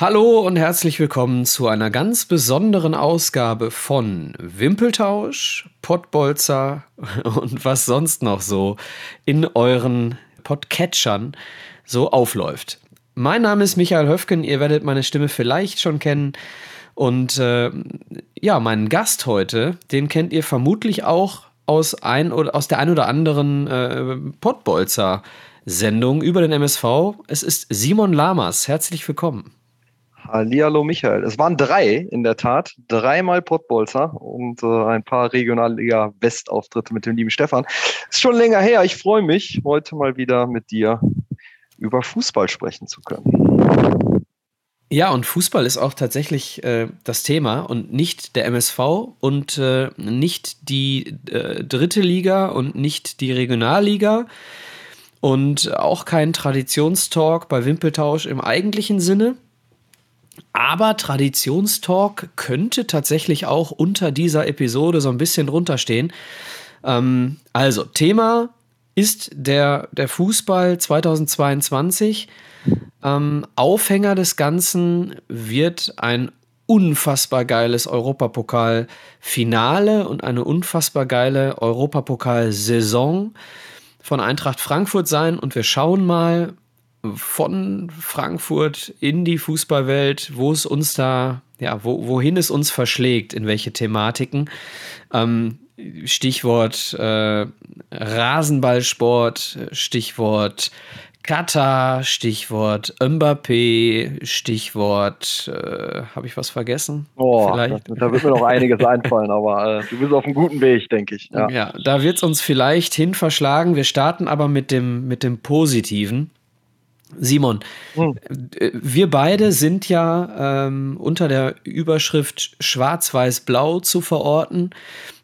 Hallo und herzlich willkommen zu einer ganz besonderen Ausgabe von Wimpeltausch, Pottbolzer und was sonst noch so in euren Podcatchern so aufläuft. Mein Name ist Michael Höfgen, ihr werdet meine Stimme vielleicht schon kennen. Und äh, ja, meinen Gast heute, den kennt ihr vermutlich auch aus, ein oder, aus der ein oder anderen äh, Pottbolzer-Sendung über den MSV. Es ist Simon Lamas. Herzlich willkommen. Hallihallo Michael. Es waren drei in der Tat, dreimal Pottbolzer und äh, ein paar Regionalliga West-Auftritte mit dem lieben Stefan. Ist schon länger her. Ich freue mich, heute mal wieder mit dir über Fußball sprechen zu können. Ja, und Fußball ist auch tatsächlich äh, das Thema und nicht der MSV und äh, nicht die äh, dritte Liga und nicht die Regionalliga und auch kein Traditionstalk bei Wimpeltausch im eigentlichen Sinne aber Traditionstalk könnte tatsächlich auch unter dieser Episode so ein bisschen drunter stehen. Ähm, also, Thema ist der, der Fußball 2022. Ähm, Aufhänger des Ganzen wird ein unfassbar geiles Europapokal-Finale und eine unfassbar geile Europapokal-Saison von Eintracht Frankfurt sein. Und wir schauen mal, von Frankfurt in die Fußballwelt, wo es uns da, ja, wo, wohin es uns verschlägt, in welche Thematiken. Ähm, Stichwort äh, Rasenballsport, Stichwort Katar, Stichwort Mbappé, Stichwort, äh, habe ich was vergessen? Oh? Das, da wird mir noch einiges einfallen, aber äh, du bist auf einem guten Weg, denke ich. Ja, ja da wird es uns vielleicht hin verschlagen. Wir starten aber mit dem, mit dem Positiven. Simon, hm. wir beide sind ja ähm, unter der Überschrift Schwarz-Weiß-Blau zu verorten.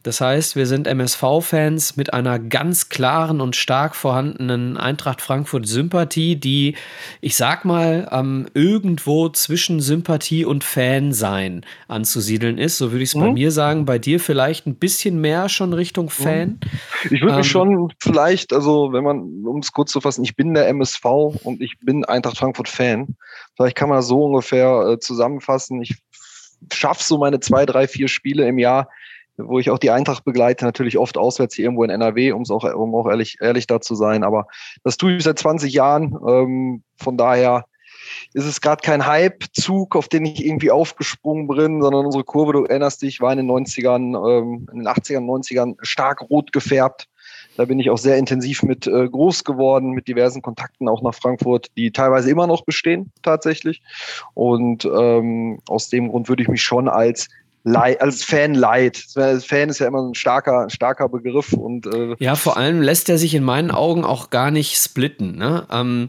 Das heißt, wir sind MSV-Fans mit einer ganz klaren und stark vorhandenen Eintracht Frankfurt-Sympathie, die, ich sag mal, ähm, irgendwo zwischen Sympathie und Fan-Sein anzusiedeln ist. So würde ich es mhm. bei mir sagen. Bei dir vielleicht ein bisschen mehr schon Richtung mhm. Fan. Ich würde mich ähm, schon vielleicht, also wenn man, um es kurz zu fassen, ich bin der MSV und ich bin Eintracht Frankfurt-Fan. Vielleicht kann man das so ungefähr äh, zusammenfassen. Ich schaffe so meine zwei, drei, vier Spiele im Jahr wo ich auch die Eintracht begleite, natürlich oft auswärts hier irgendwo in NRW, um's auch, um auch ehrlich, ehrlich da zu sein. Aber das tue ich seit 20 Jahren. Ähm, von daher ist es gerade kein Hype-Zug, auf den ich irgendwie aufgesprungen bin, sondern unsere Kurve, du erinnerst dich, war in den 90ern, ähm, in den 80ern, 90ern stark rot gefärbt. Da bin ich auch sehr intensiv mit äh, groß geworden, mit diversen Kontakten auch nach Frankfurt, die teilweise immer noch bestehen tatsächlich. Und ähm, aus dem Grund würde ich mich schon als Leid, als Fan leid. Fan ist ja immer ein starker, starker Begriff und äh ja, vor allem lässt er sich in meinen Augen auch gar nicht splitten. Ne? Ähm,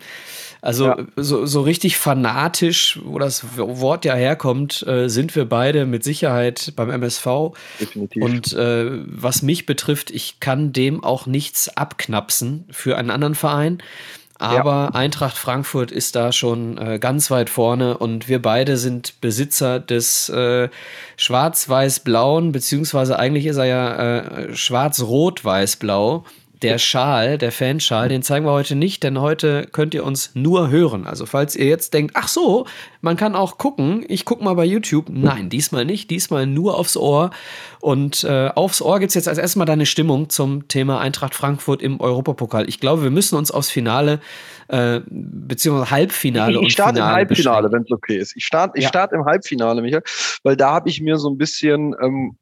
also ja. so, so richtig fanatisch, wo das Wort ja herkommt, äh, sind wir beide mit Sicherheit beim MSV. Definitiv. Und äh, was mich betrifft, ich kann dem auch nichts abknapsen für einen anderen Verein. Aber ja. Eintracht Frankfurt ist da schon äh, ganz weit vorne und wir beide sind Besitzer des äh, schwarz-weiß-blauen, beziehungsweise eigentlich ist er ja äh, schwarz-rot-weiß-blau der Schal, der Fanschal, den zeigen wir heute nicht, denn heute könnt ihr uns nur hören. Also falls ihr jetzt denkt, ach so, man kann auch gucken, ich gucke mal bei YouTube. Nein, diesmal nicht, diesmal nur aufs Ohr. Und äh, aufs Ohr gibt es jetzt als erstes mal deine Stimmung zum Thema Eintracht Frankfurt im Europapokal. Ich glaube, wir müssen uns aufs Finale äh, beziehungsweise Halbfinale ich, ich starte im Halbfinale, wenn es okay ist. Ich starte ich ja. start im Halbfinale, Michael, weil da habe ich mir so ein bisschen ähm,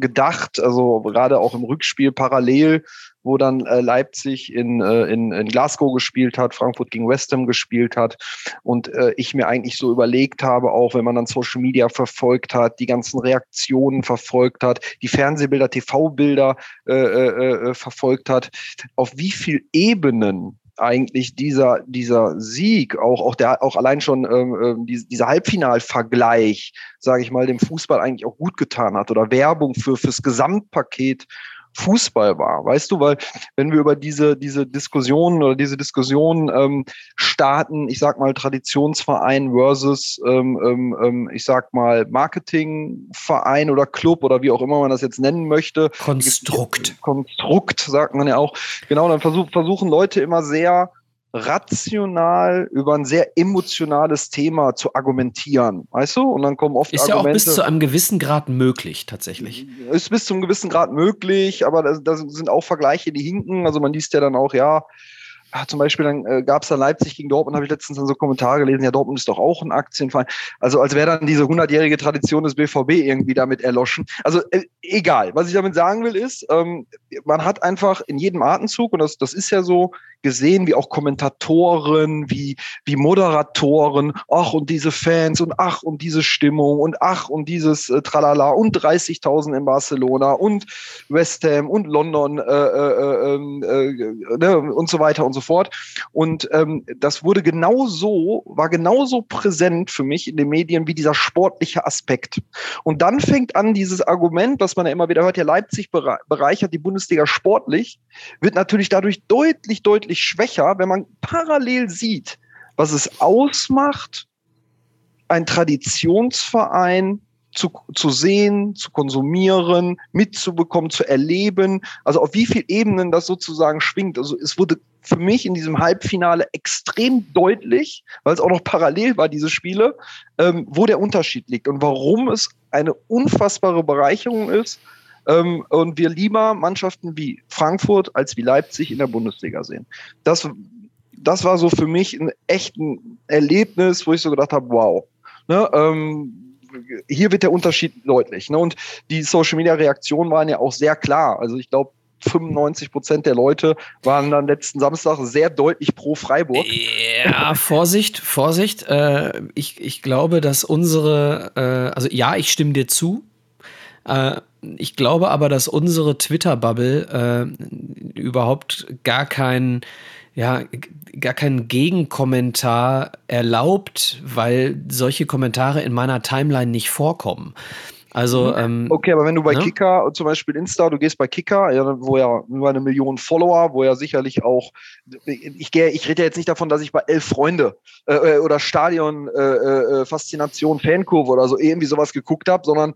gedacht, also gerade auch im Rückspiel parallel wo dann äh, Leipzig in, äh, in, in Glasgow gespielt hat, Frankfurt gegen West Ham gespielt hat und äh, ich mir eigentlich so überlegt habe, auch wenn man dann Social Media verfolgt hat, die ganzen Reaktionen verfolgt hat, die Fernsehbilder, TV-Bilder äh, äh, äh, verfolgt hat, auf wie viel Ebenen eigentlich dieser, dieser Sieg, auch, auch, der, auch allein schon ähm, ähm dieser Halbfinalvergleich, sage ich mal, dem Fußball eigentlich auch gut getan hat oder Werbung für fürs Gesamtpaket Fußball war. Weißt du, weil wenn wir über diese, diese Diskussionen oder diese Diskussion ähm, starten, ich sag mal Traditionsverein versus, ähm, ähm, ähm, ich sag mal Marketingverein oder Club oder wie auch immer man das jetzt nennen möchte. Konstrukt. Konstrukt, sagt man ja auch. Genau, dann versuch, versuchen Leute immer sehr rational über ein sehr emotionales Thema zu argumentieren, weißt du? Und dann kommen oft ist Argumente. Ist ja auch bis zu einem gewissen Grad möglich, tatsächlich. Ist bis zu einem gewissen Grad möglich, aber da, da sind auch Vergleiche, die hinken. Also man liest ja dann auch, ja, ah, zum Beispiel dann äh, gab es da Leipzig gegen Dortmund, habe ich letztens dann so Kommentare gelesen, ja, Dortmund ist doch auch ein Aktienverein. Also als wäre dann diese hundertjährige Tradition des BVB irgendwie damit erloschen. Also äh, egal, was ich damit sagen will ist, ähm, man hat einfach in jedem Atemzug, und das, das ist ja so, gesehen, wie auch Kommentatoren, wie, wie Moderatoren, ach und diese Fans und ach und diese Stimmung und ach und dieses äh, Tralala und 30.000 in Barcelona und West Ham und London äh, äh, ähm, äh, ne, und so weiter und so fort. Und ähm, das wurde genauso, war genauso präsent für mich in den Medien wie dieser sportliche Aspekt. Und dann fängt an dieses Argument, was man ja immer wieder hört, ja Leipzig bereichert die Bundesliga sportlich, wird natürlich dadurch deutlich, deutlich schwächer, wenn man parallel sieht, was es ausmacht, ein Traditionsverein zu, zu sehen, zu konsumieren, mitzubekommen, zu erleben. Also auf wie vielen Ebenen das sozusagen schwingt. Also es wurde für mich in diesem Halbfinale extrem deutlich, weil es auch noch parallel war, diese Spiele, ähm, wo der Unterschied liegt und warum es eine unfassbare Bereicherung ist, ähm, und wir lieber Mannschaften wie Frankfurt als wie Leipzig in der Bundesliga sehen. Das, das war so für mich ein echtes Erlebnis, wo ich so gedacht habe, wow. Ne, ähm, hier wird der Unterschied deutlich. Ne? Und die Social Media Reaktionen waren ja auch sehr klar. Also ich glaube, 95 Prozent der Leute waren dann letzten Samstag sehr deutlich pro Freiburg. Ja, Vorsicht, Vorsicht. Äh, ich, ich glaube, dass unsere, äh, also ja, ich stimme dir zu. Äh, ich glaube aber, dass unsere Twitter-Bubble äh, überhaupt gar kein, ja, gar keinen Gegenkommentar erlaubt, weil solche Kommentare in meiner Timeline nicht vorkommen. Also, mhm. ähm, okay, aber wenn du bei ne? Kicker, zum Beispiel Insta, du gehst bei Kicker, ja, wo ja über eine Million Follower, wo ja sicherlich auch, ich gehe, ich rede ja jetzt nicht davon, dass ich bei elf Freunde äh, äh oder Stadion äh, äh, Faszination Fankurve oder so irgendwie sowas geguckt habe, sondern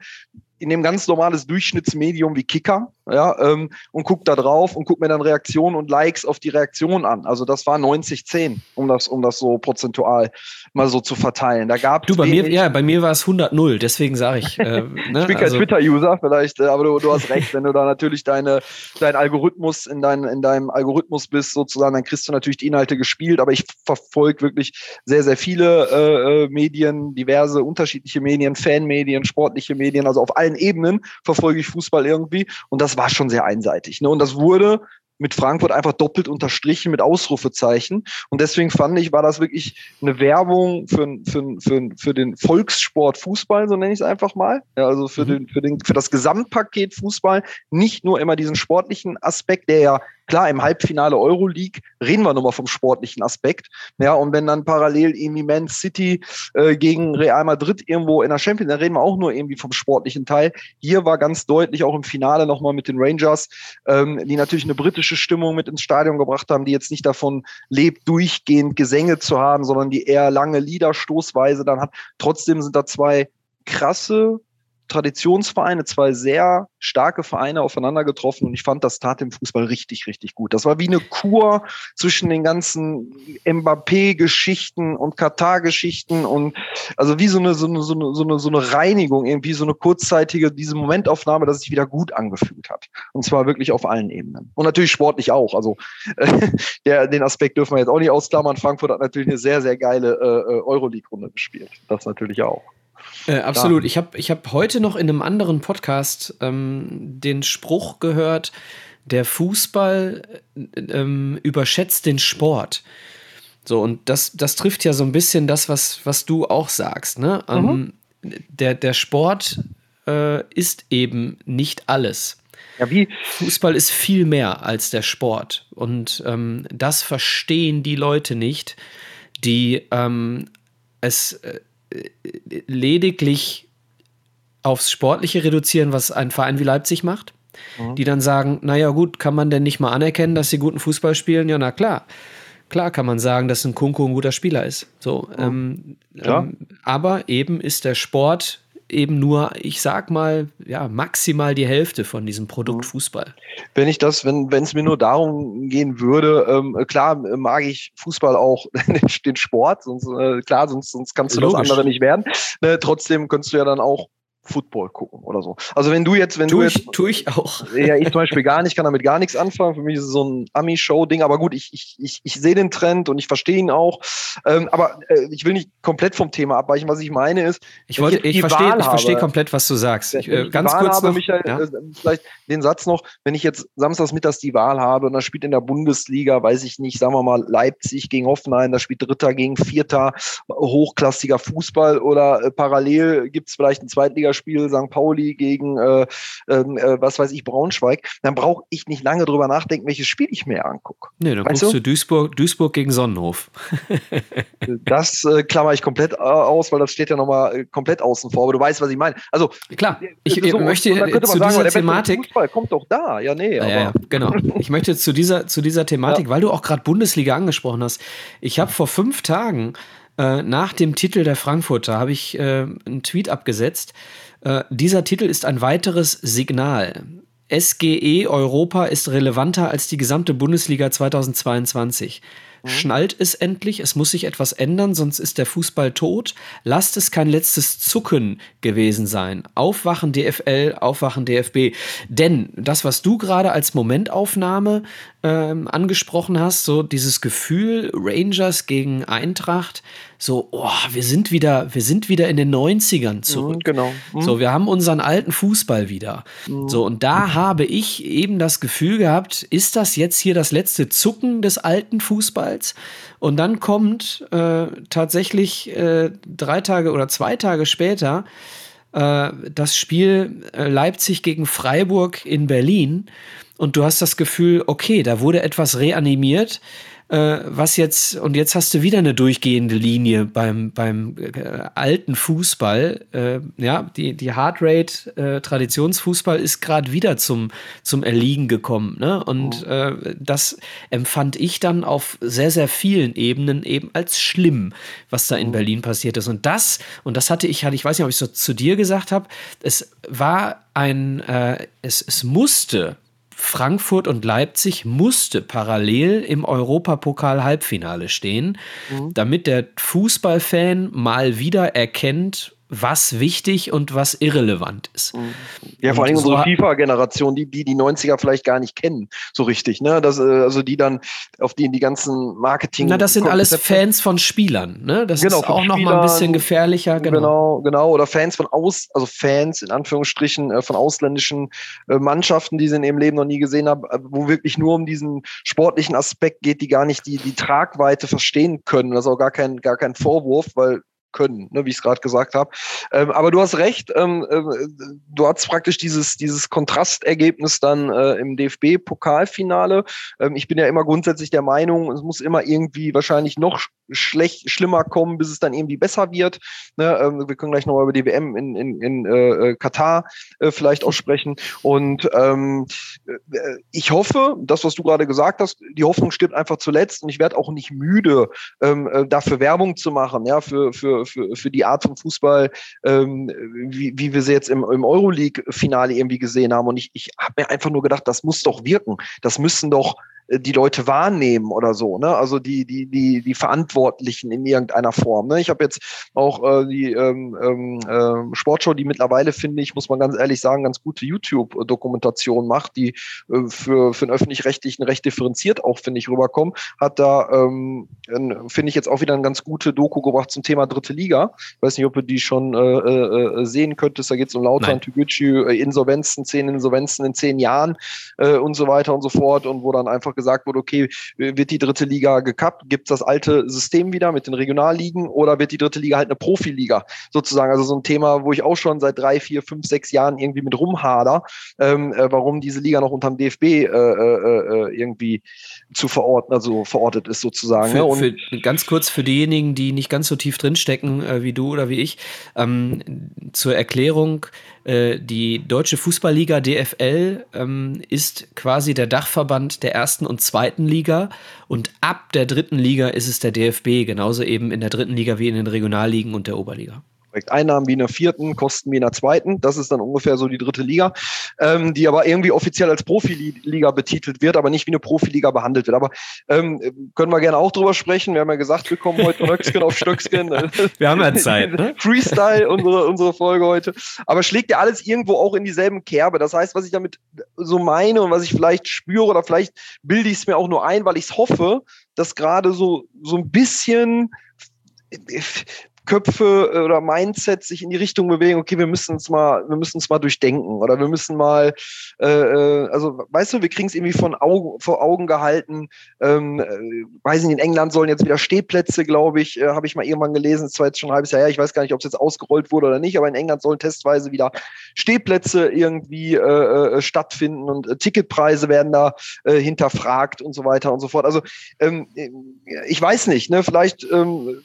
in dem ganz normales Durchschnittsmedium wie Kicker, ja, ähm, und guck da drauf und guck mir dann Reaktionen und Likes auf die Reaktion an. Also das war 90-10, um das, um das so prozentual mal so zu verteilen. Da gab Du, bei mir, ja, bei mir war es 100-0, deswegen sage ich. Äh, ne? ich bin kein also, Twitter-User vielleicht, äh, aber du, du hast recht, wenn du da natürlich deine, dein Algorithmus in, dein, in deinem Algorithmus bist, sozusagen, dann kriegst du natürlich die Inhalte gespielt, aber ich verfolge wirklich sehr, sehr viele äh, äh Medien, diverse unterschiedliche Medien, Fanmedien, sportliche Medien, also auf allen allen Ebenen verfolge ich Fußball irgendwie. Und das war schon sehr einseitig. Ne? Und das wurde mit Frankfurt einfach doppelt unterstrichen mit Ausrufezeichen. Und deswegen fand ich, war das wirklich eine Werbung für, für, für, für den Volkssport Fußball, so nenne ich es einfach mal. Ja, also für, mhm. den, für, den, für das Gesamtpaket Fußball. Nicht nur immer diesen sportlichen Aspekt, der ja Klar, im Halbfinale Euroleague reden wir nochmal vom sportlichen Aspekt. Ja, und wenn dann parallel irgendwie Man City äh, gegen Real Madrid irgendwo in der Champions, dann reden wir auch nur irgendwie vom sportlichen Teil. Hier war ganz deutlich auch im Finale nochmal mit den Rangers, ähm, die natürlich eine britische Stimmung mit ins Stadion gebracht haben, die jetzt nicht davon lebt, durchgehend Gesänge zu haben, sondern die eher lange Liederstoßweise dann hat. Trotzdem sind da zwei krasse Traditionsvereine, zwei sehr starke Vereine aufeinander getroffen und ich fand, das tat dem Fußball richtig, richtig gut. Das war wie eine Kur zwischen den ganzen Mbappé-Geschichten und Katar-Geschichten und also wie so eine, so eine, so eine, so eine, so eine Reinigung, irgendwie so eine kurzzeitige, diese Momentaufnahme, dass es sich wieder gut angefühlt hat. Und zwar wirklich auf allen Ebenen. Und natürlich sportlich auch. Also der, den Aspekt dürfen wir jetzt auch nicht ausklammern. Frankfurt hat natürlich eine sehr, sehr geile äh, äh Euroleague-Runde gespielt. Das natürlich auch. Äh, absolut. Ich habe ich hab heute noch in einem anderen Podcast ähm, den Spruch gehört, der Fußball äh, ähm, überschätzt den Sport. So, und das, das trifft ja so ein bisschen das, was, was du auch sagst. Ne? Mhm. Ähm, der, der Sport äh, ist eben nicht alles. Ja? Fußball ist viel mehr als der Sport. Und ähm, das verstehen die Leute nicht, die ähm, es äh, lediglich aufs Sportliche reduzieren, was ein Verein wie Leipzig macht. Mhm. Die dann sagen, naja gut, kann man denn nicht mal anerkennen, dass sie guten Fußball spielen? Ja, na klar. Klar kann man sagen, dass ein Kunko ein guter Spieler ist. So, mhm. ähm, ähm, aber eben ist der Sport eben nur, ich sag mal, ja, maximal die Hälfte von diesem Produkt mhm. Fußball. Wenn ich das, wenn es mir nur darum gehen würde, ähm, klar mag ich Fußball auch den Sport, sonst äh, klar, sonst, sonst kannst du Logisch. das andere nicht werden. Äh, trotzdem könntest du ja dann auch Football gucken oder so. Also wenn du jetzt, wenn tu du ich, jetzt. Tue ich auch. Ja, ich zum Beispiel gar nicht, kann damit gar nichts anfangen. Für mich ist es so ein Ami-Show-Ding, aber gut, ich, ich, ich, ich sehe den Trend und ich verstehe ihn auch. Ähm, aber äh, ich will nicht komplett vom Thema abweichen. Was ich meine ist, ich wollte, ich, ich verstehe, ich verstehe komplett, was du sagst. Ich, äh, ganz Wahl kurz habe, noch, Michael, ja? äh, vielleicht den Satz noch, wenn ich jetzt samstags mittags die Wahl habe und da spielt in der Bundesliga, weiß ich nicht, sagen wir mal Leipzig gegen Hoffenheim, da spielt Dritter gegen Vierter, hochklassiger Fußball oder äh, parallel gibt es vielleicht ein Zweitligaspiel, St. Pauli gegen, äh, ähm, äh, was weiß ich, Braunschweig, dann brauche ich nicht lange drüber nachdenken, welches Spiel ich mir angucke. Nee, dann weißt guckst du, du Duisburg, Duisburg gegen Sonnenhof. das äh, klammer ich komplett äh, aus, weil das steht ja nochmal äh, komplett außen vor, aber du weißt, was ich meine. Also, klar, ich so, möchte zu sagen, dieser Thematik. Fußball kommt doch da, ja, nee. Ja, ja, genau. Ich möchte zu dieser, zu dieser Thematik, ja. weil du auch gerade Bundesliga angesprochen hast. Ich habe vor fünf Tagen äh, nach dem Titel der Frankfurter habe ich äh, einen Tweet abgesetzt, äh, dieser Titel ist ein weiteres Signal. SGE Europa ist relevanter als die gesamte Bundesliga 2022. Mhm. Schnallt es endlich, es muss sich etwas ändern, sonst ist der Fußball tot. Lasst es kein letztes Zucken gewesen sein. Aufwachen DFL, aufwachen DFB. Denn das, was du gerade als Momentaufnahme ähm, angesprochen hast, so dieses Gefühl Rangers gegen Eintracht, so, oh, wir sind wieder, wir sind wieder in den 90ern zurück. Mhm, genau. Mhm. So, wir haben unseren alten Fußball wieder. Mhm. So, und da habe ich eben das Gefühl gehabt, ist das jetzt hier das letzte Zucken des alten Fußballs? Und dann kommt äh, tatsächlich äh, drei Tage oder zwei Tage später äh, das Spiel äh, Leipzig gegen Freiburg in Berlin. Und du hast das Gefühl, okay, da wurde etwas reanimiert äh, was jetzt, und jetzt hast du wieder eine durchgehende Linie beim, beim äh, alten Fußball. Äh, ja, die, die Heartrate äh, Traditionsfußball ist gerade wieder zum, zum Erliegen gekommen. Ne? Und oh. Äh, das empfand ich dann auf sehr, sehr vielen Ebenen eben als schlimm, was da in oh. Berlin passiert ist. Und das, und das hatte ich, hatte ich weiß nicht, ob ich so zu dir gesagt habe, es war ein, äh, es, es musste Frankfurt und Leipzig musste parallel im Europapokal-Halbfinale stehen, mhm. damit der Fußballfan mal wieder erkennt, was wichtig und was irrelevant ist. Mhm. Ja, vor allem so unsere FIFA-Generation, die, die die 90er vielleicht gar nicht kennen, so richtig, ne? Das, äh, also die dann, auf die die ganzen Marketing. Na, das sind alles Fans von Spielern, ne? Das genau, ist auch noch mal ein bisschen gefährlicher, genau. Genau, genau. Oder Fans von aus, also Fans in Anführungsstrichen äh, von ausländischen äh, Mannschaften, die sie in ihrem Leben noch nie gesehen haben, wo wirklich nur um diesen sportlichen Aspekt geht, die gar nicht die, die Tragweite verstehen können. Das ist auch gar kein, gar kein Vorwurf, weil können, ne, wie ich es gerade gesagt habe. Ähm, aber du hast recht, ähm, äh, du hast praktisch dieses, dieses Kontrastergebnis dann äh, im DFB-Pokalfinale. Ähm, ich bin ja immer grundsätzlich der Meinung, es muss immer irgendwie wahrscheinlich noch schlecht, schlimmer kommen, bis es dann irgendwie besser wird. Ne, ähm, wir können gleich noch über die WM in, in, in äh, äh, Katar äh, vielleicht auch sprechen. Und ähm, äh, ich hoffe, das, was du gerade gesagt hast, die Hoffnung stirbt einfach zuletzt und ich werde auch nicht müde, ähm, äh, dafür Werbung zu machen, ja, für, für, für, die Art von Fußball, ähm, wie, wie wir sie jetzt im, im Euroleague-Finale irgendwie gesehen haben. Und ich, ich habe mir einfach nur gedacht, das muss doch wirken. Das müssen doch die Leute wahrnehmen oder so, ne? Also die, die, die, die Verantwortlichen in irgendeiner Form. Ne? Ich habe jetzt auch äh, die ähm, ähm, äh, Sportshow, die mittlerweile, finde ich, muss man ganz ehrlich sagen, ganz gute YouTube-Dokumentation macht, die äh, für, für den öffentlich-rechtlichen recht differenziert auch, finde ich, rüberkommen, hat da, ähm, finde ich, jetzt auch wieder eine ganz gute Doku gebracht zum Thema dritte Liga. Ich weiß nicht, ob du die schon äh, äh, äh sehen könntest. Da geht es um Lautern, Tügücü, Insolvenzen, zehn Insolvenzen in zehn Jahren äh, und so weiter und so fort und wo dann einfach gesagt wurde, okay, wird die dritte Liga gekappt? Gibt es das alte System wieder mit den Regionalligen oder wird die dritte Liga halt eine Profiliga sozusagen? Also so ein Thema, wo ich auch schon seit drei, vier, fünf, sechs Jahren irgendwie mit rumhader, ähm, äh, warum diese Liga noch unterm DFB äh, äh, äh, irgendwie zu verorten, also verortet ist sozusagen. Für, ne? für, ganz kurz für diejenigen, die nicht ganz so tief drinstecken äh, wie du oder wie ich, ähm, zur Erklärung, äh, die Deutsche Fußballliga DFL ähm, ist quasi der Dachverband der ersten und zweiten Liga und ab der dritten Liga ist es der DFB, genauso eben in der dritten Liga wie in den Regionalligen und der Oberliga. Korrekt. Einnahmen wie in der vierten, Kosten wie in der zweiten. Das ist dann ungefähr so die dritte Liga, ähm, die aber irgendwie offiziell als Profiliga betitelt wird, aber nicht wie eine Profiliga behandelt wird. Aber ähm, können wir gerne auch drüber sprechen. Wir haben ja gesagt, wir kommen heute Röcksken auf Stöcksken. wir haben ja Zeit. Ne? Freestyle, unsere, unsere Folge heute. Aber schlägt ja alles irgendwo auch in dieselben Kerbe. Das heißt, was ich damit so meine und was ich vielleicht spüre oder vielleicht bilde ich es mir auch nur ein, weil ich es hoffe, dass gerade so, so ein bisschen Köpfe äh, oder Mindset sich in die Richtung bewegen, okay, wir müssen es mal, wir müssen es mal durchdenken oder wir müssen mal, äh, äh also weißt du, wir kriegen es irgendwie von Augen, vor Augen gehalten. Ähm, äh, weiß nicht, in England sollen jetzt wieder Stehplätze, glaube ich, äh, habe ich mal irgendwann gelesen, das war jetzt schon ein halbes Jahr her, ich weiß gar nicht, ob es jetzt ausgerollt wurde oder nicht, aber in England sollen testweise wieder Stehplätze irgendwie äh, stattfinden und Ticketpreise werden da hinterfragt und so weiter und so fort. Also ähm, ich weiß nicht, ne, vielleicht ähm,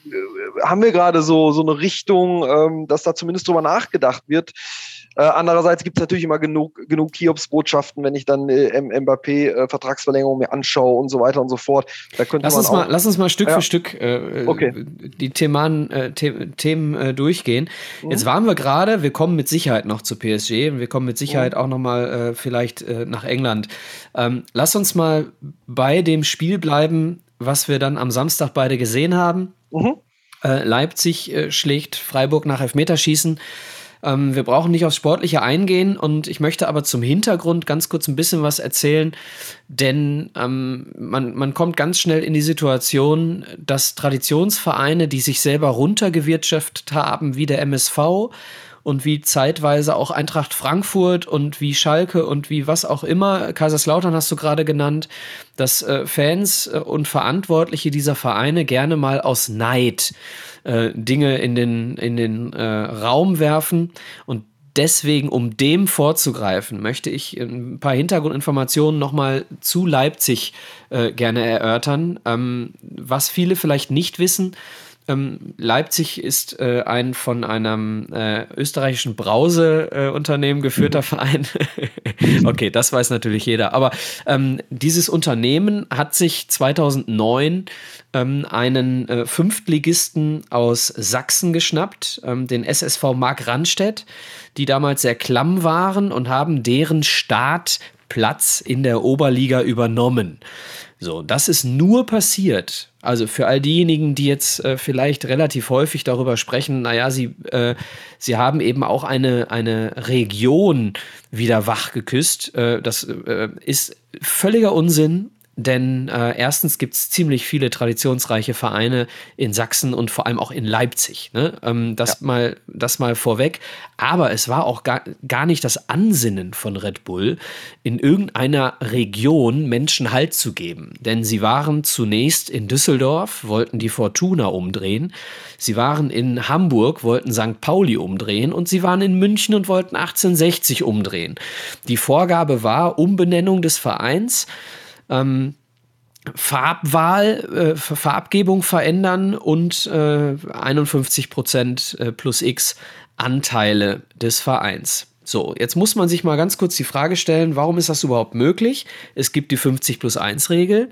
haben wir gerade so so, so eine Richtung, ähm, dass da zumindest drüber nachgedacht wird. Äh, andererseits gibt es natürlich immer genug, genug Hiobs-Botschaften, wenn ich dann äh, Mbappé-Vertragsverlängerung äh, mir anschaue und so weiter und so fort. Da könnte lass, man uns auch, mal, lass uns mal Stück ja. für Stück äh, okay. die Themen, äh, The Themen äh, durchgehen. Mhm. Jetzt waren wir gerade, wir kommen mit Sicherheit noch zu PSG und wir kommen mit Sicherheit mhm. auch noch mal vielleicht nach England. Ähm, lass uns mal bei dem Spiel bleiben, was wir dann am Samstag beide gesehen haben. Mhm. Äh, Leipzig äh, schlägt Freiburg nach Elfmeterschießen. Ähm, wir brauchen nicht aufs Sportliche eingehen und ich möchte aber zum Hintergrund ganz kurz ein bisschen was erzählen, denn ähm, man, man kommt ganz schnell in die Situation, dass Traditionsvereine, die sich selber runtergewirtschaftet haben, wie der MSV, und wie zeitweise auch Eintracht Frankfurt und wie Schalke und wie was auch immer, Kaiserslautern hast du gerade genannt, dass äh, Fans äh, und Verantwortliche dieser Vereine gerne mal aus Neid äh, Dinge in den, in den äh, Raum werfen und deswegen, um dem vorzugreifen, möchte ich ein paar Hintergrundinformationen nochmal zu Leipzig äh, gerne erörtern. Ähm, was viele vielleicht nicht wissen, ähm, Leipzig ist äh, ein von einem äh, österreichischen Brauseunternehmen äh, geführter mhm. Verein. okay, das weiß natürlich jeder. Aber ähm, dieses Unternehmen hat sich 2009 ähm, einen äh, Fünftligisten aus Sachsen geschnappt, ähm, den SSV Mark Randstedt, die damals sehr klamm waren und haben deren Startplatz in der Oberliga übernommen. So, das ist nur passiert. Also für all diejenigen, die jetzt äh, vielleicht relativ häufig darüber sprechen, naja, sie, äh, sie haben eben auch eine, eine Region wieder wach geküsst. Äh, das äh, ist völliger Unsinn. Denn äh, erstens gibt es ziemlich viele traditionsreiche Vereine in Sachsen und vor allem auch in Leipzig. Ne? Ähm, das, ja. mal, das mal vorweg. Aber es war auch gar, gar nicht das Ansinnen von Red Bull, in irgendeiner Region Menschen Halt zu geben. Denn sie waren zunächst in Düsseldorf, wollten die Fortuna umdrehen. Sie waren in Hamburg, wollten St. Pauli umdrehen. Und sie waren in München und wollten 1860 umdrehen. Die Vorgabe war Umbenennung des Vereins ähm, Farbwahl, äh, Farbgebung verändern und äh, 51 Prozent äh, plus X Anteile des Vereins. So, jetzt muss man sich mal ganz kurz die Frage stellen, warum ist das überhaupt möglich? Es gibt die 50 plus 1 Regel.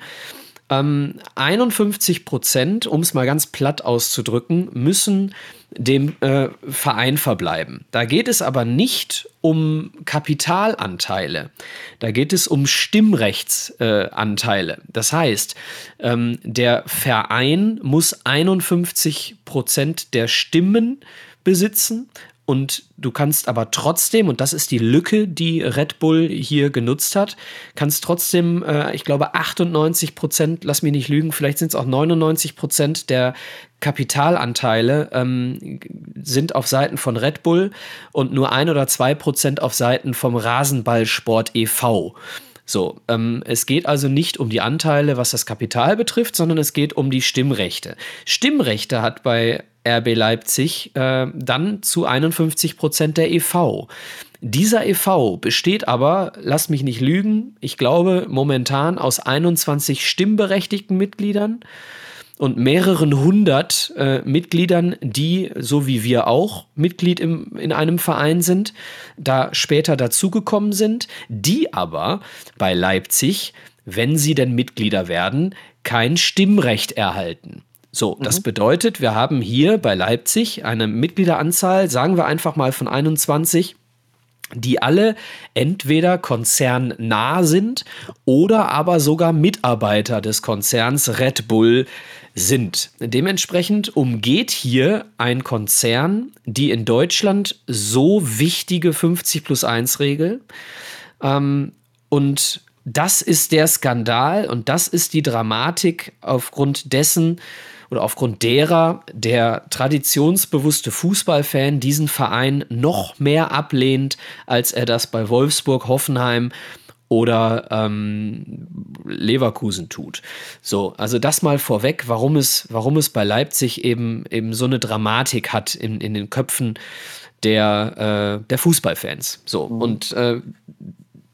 Ähm, 51 Prozent, um es mal ganz platt auszudrücken, müssen dem äh, Verein verbleiben. Da geht es aber nicht um Kapitalanteile. Da geht es um Stimmrechtsanteile. Äh, das heißt, ähm, der Verein muss 51 Prozent der Stimmen besitzen und du kannst aber trotzdem, und das ist die Lücke, die Red Bull hier genutzt hat, kannst trotzdem, äh, ich glaube, 98 Prozent, lass mich nicht lügen, vielleicht sind es auch 99 Prozent der Kapitalanteile ähm, sind auf Seiten von Red Bull und nur ein oder zwei Prozent auf Seiten vom Rasenballsport e.V. So, ähm, es geht also nicht um die Anteile, was das Kapital betrifft, sondern es geht um die Stimmrechte. Stimmrechte hat bei RB Leipzig äh, dann zu 51 Prozent der EV. Dieser EV besteht aber, lass mich nicht lügen, ich glaube momentan aus 21 stimmberechtigten Mitgliedern und mehreren hundert äh, Mitgliedern, die, so wie wir auch, Mitglied im, in einem Verein sind, da später dazugekommen sind, die aber bei Leipzig, wenn sie denn Mitglieder werden, kein Stimmrecht erhalten. So, mhm. das bedeutet, wir haben hier bei Leipzig eine Mitgliederanzahl, sagen wir einfach mal von 21, die alle entweder konzernnah sind oder aber sogar Mitarbeiter des Konzerns Red Bull sind. Dementsprechend umgeht hier ein Konzern die in Deutschland so wichtige 50 plus 1 Regel. Ähm, und das ist der Skandal und das ist die Dramatik, aufgrund dessen oder aufgrund derer der traditionsbewusste Fußballfan diesen Verein noch mehr ablehnt, als er das bei Wolfsburg, Hoffenheim oder ähm, Leverkusen tut. So, also das mal vorweg, warum es, warum es bei Leipzig eben, eben so eine Dramatik hat in, in den Köpfen der, äh, der Fußballfans. So, mhm. und äh,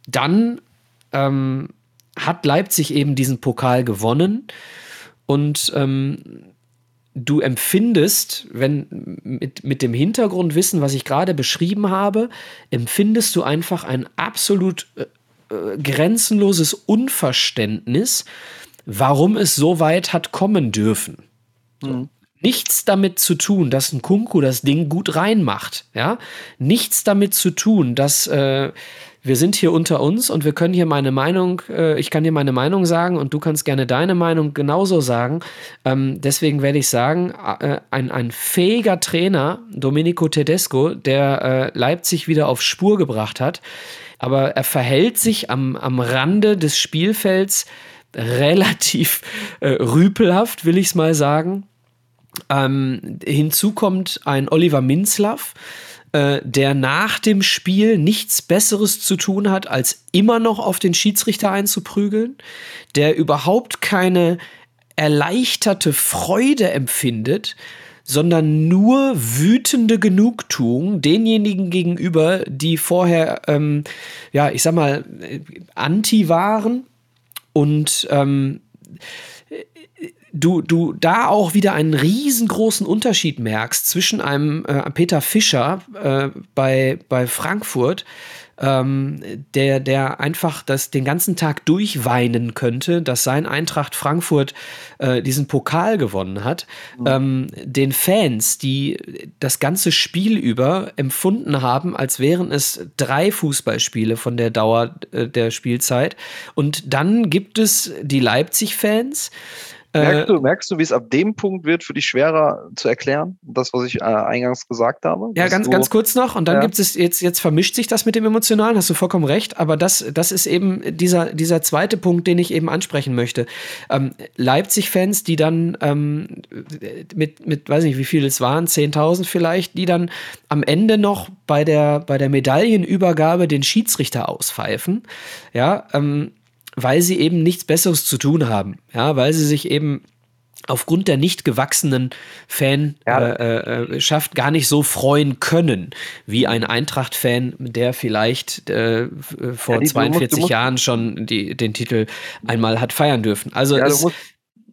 dann ähm, hat Leipzig eben diesen Pokal gewonnen und ähm, du empfindest, wenn mit, mit dem Hintergrundwissen, was ich gerade beschrieben habe, empfindest du einfach ein absolut äh, äh, grenzenloses Unverständnis, warum es so weit hat kommen dürfen. Mhm. Nichts damit zu tun, dass ein Kunku das Ding gut reinmacht. Ja? Nichts damit zu tun, dass äh, wir sind hier unter uns und wir können hier meine Meinung, äh, ich kann dir meine Meinung sagen und du kannst gerne deine Meinung genauso sagen. Ähm, deswegen werde ich sagen, äh, ein, ein fähiger Trainer, Domenico Tedesco, der äh, Leipzig wieder auf Spur gebracht hat, aber er verhält sich am, am Rande des Spielfelds relativ äh, rüpelhaft, will ich es mal sagen. Ähm, hinzu kommt ein Oliver Minzlaff, äh, der nach dem Spiel nichts Besseres zu tun hat, als immer noch auf den Schiedsrichter einzuprügeln, der überhaupt keine erleichterte Freude empfindet, sondern nur wütende Genugtuung denjenigen gegenüber, die vorher, ähm, ja, ich sag mal, anti waren und ähm, du, du da auch wieder einen riesengroßen Unterschied merkst zwischen einem äh, Peter Fischer äh, bei, bei Frankfurt, ähm, der, der einfach das den ganzen Tag durchweinen könnte, dass sein Eintracht Frankfurt äh, diesen Pokal gewonnen hat, mhm. ähm, den Fans, die das ganze Spiel über empfunden haben, als wären es drei Fußballspiele von der Dauer äh, der Spielzeit. Und dann gibt es die Leipzig-Fans, Merkst äh, du, merkst du, wie es ab dem Punkt wird für dich schwerer zu erklären, das, was ich äh, eingangs gesagt habe? Ja, ganz, ganz kurz noch. Und dann ja. gibt es jetzt, jetzt vermischt sich das mit dem Emotionalen, hast du vollkommen recht. Aber das, das ist eben dieser, dieser zweite Punkt, den ich eben ansprechen möchte. Ähm, Leipzig-Fans, die dann ähm, mit, mit, weiß nicht, wie viele es waren, 10.000 vielleicht, die dann am Ende noch bei der, bei der Medaillenübergabe den Schiedsrichter auspfeifen. Ja, ähm, weil sie eben nichts Besseres zu tun haben. Ja, weil sie sich eben aufgrund der nicht gewachsenen Fanschaft ja. äh, äh, gar nicht so freuen können, wie ein Eintracht-Fan, der vielleicht äh, vor ja, 42 musst, Jahren schon die, den Titel einmal hat feiern dürfen. Also ja, es, musst,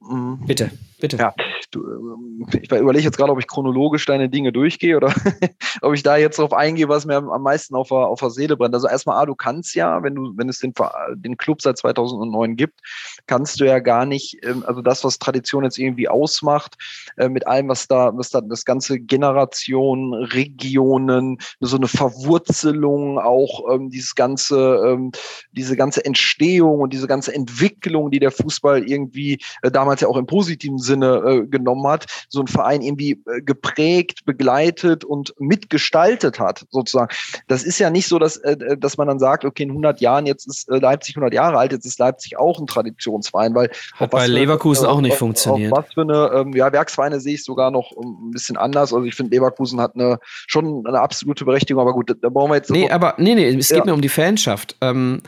mhm. bitte. Bitte. Ja, du, ähm, ich überlege jetzt gerade, ob ich chronologisch deine Dinge durchgehe oder ob ich da jetzt drauf eingehe, was mir am meisten auf der, auf der Seele brennt. Also erstmal, A, du kannst ja, wenn du, wenn es den, den Club seit 2009 gibt, kannst du ja gar nicht, ähm, also das, was Tradition jetzt irgendwie ausmacht, äh, mit allem, was da, was da das ganze Generationen, Regionen, so eine Verwurzelung, auch ähm, dieses ganze, ähm, diese ganze Entstehung und diese ganze Entwicklung, die der Fußball irgendwie äh, damals ja auch im positiven Sinne äh, genommen hat, so ein Verein irgendwie äh, geprägt, begleitet und mitgestaltet hat, sozusagen. Das ist ja nicht so, dass, äh, äh dass man dann sagt, okay, in 100 Jahren, jetzt ist äh, Leipzig 100 Jahre alt, jetzt ist Leipzig auch ein Traditionsverein, weil hat bei Leverkusen eine, auch nicht auf, funktioniert. Auf was für eine, ähm, ja, Werksvereine sehe ich sogar noch ein bisschen anders. Also ich finde, Leverkusen hat eine schon eine absolute Berechtigung, aber gut, da brauchen wir jetzt. Nee, aber nee, nee, es ja. geht mir um die Fanschaft. Ähm,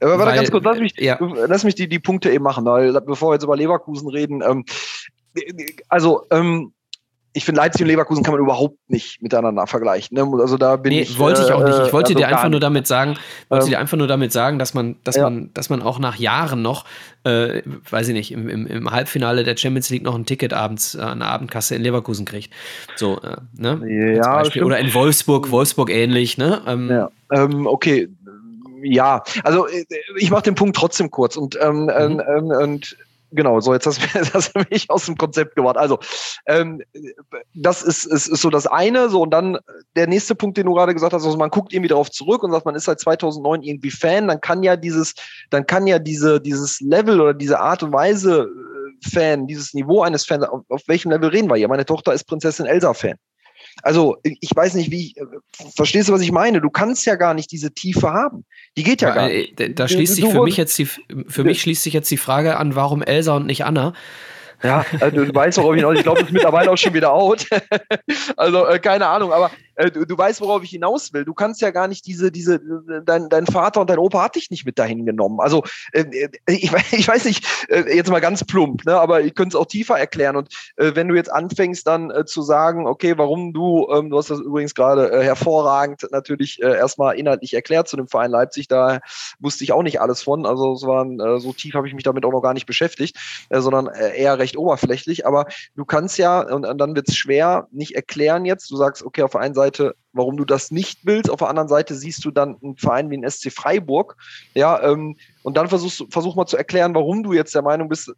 aber warte ganz kurz, lass mich, ja. lass mich die, die Punkte eben machen, weil bevor wir jetzt über Leverkusen reden, ähm, also ähm, ich finde, Leipzig und Leverkusen kann man überhaupt nicht miteinander vergleichen. Ne? Also da bin nee, ich. Wollte ich auch nicht. Ich wollte also dir einfach nur damit sagen, wollte ähm, dir einfach nur damit sagen, dass man, dass ja. man, dass man auch nach Jahren noch, äh, weiß ich nicht, im, im, im, Halbfinale der Champions League noch ein Ticket abends, äh, eine Abendkasse in Leverkusen kriegt. So, äh, ne? Ja, Oder in Wolfsburg, Wolfsburg ähnlich, ne? Ähm, ja. Ähm, okay, ja, also äh, ich mache den Punkt trotzdem kurz und, ähm, mhm. ähm, und Genau, so jetzt hast, du mich aus dem Konzept gebracht. Also, ähm, das ist, ist, ist so das eine. So, und dann der nächste Punkt, den du gerade gesagt hast, also man guckt irgendwie darauf zurück und sagt, man ist seit 2009 irgendwie Fan, dann kann ja dieses, dann kann ja diese, dieses Level oder diese Art und Weise äh, Fan, dieses Niveau eines Fans, auf, auf welchem Level reden wir hier? Meine Tochter ist Prinzessin Elsa-Fan. Also ich weiß nicht, wie ich, äh, verstehst du, was ich meine? Du kannst ja gar nicht diese Tiefe haben. Die geht ja, ja gar nicht. Da, da schließt sich für mich jetzt die, für mich schließt sich jetzt die Frage an, warum Elsa und nicht Anna? Ja, also du weißt, worauf ich hinaus. Ich glaube, das ist mittlerweile auch schon wieder out. also äh, keine Ahnung, aber äh, du, du, weißt, worauf ich hinaus will. Du kannst ja gar nicht diese, diese, dein, dein Vater und dein Opa hat dich nicht mit dahin genommen. Also äh, äh ich, ich weiß nicht, äh, jetzt mal ganz plump, ne, aber ich könnte es auch tiefer erklären. Und äh, wenn du jetzt anfängst, dann äh, zu sagen, okay, warum du, ähm, du hast das übrigens gerade äh, hervorragend natürlich äh, erstmal inhaltlich erklärt zu dem Verein Leipzig, da wusste ich auch nicht alles von. Also es waren äh, so tief habe ich mich damit auch noch gar nicht beschäftigt, äh, sondern äh, eher recht oberflächlich. Aber du kannst ja, und, dann wird es schwer, nicht erklären jetzt. Du sagst, okay, auf einen Seite Seite, warum du das nicht willst. Auf der anderen Seite siehst du dann einen Verein wie den SC Freiburg. Ja, ähm, und dann versuchst, versuch mal zu erklären, warum du jetzt der Meinung bist,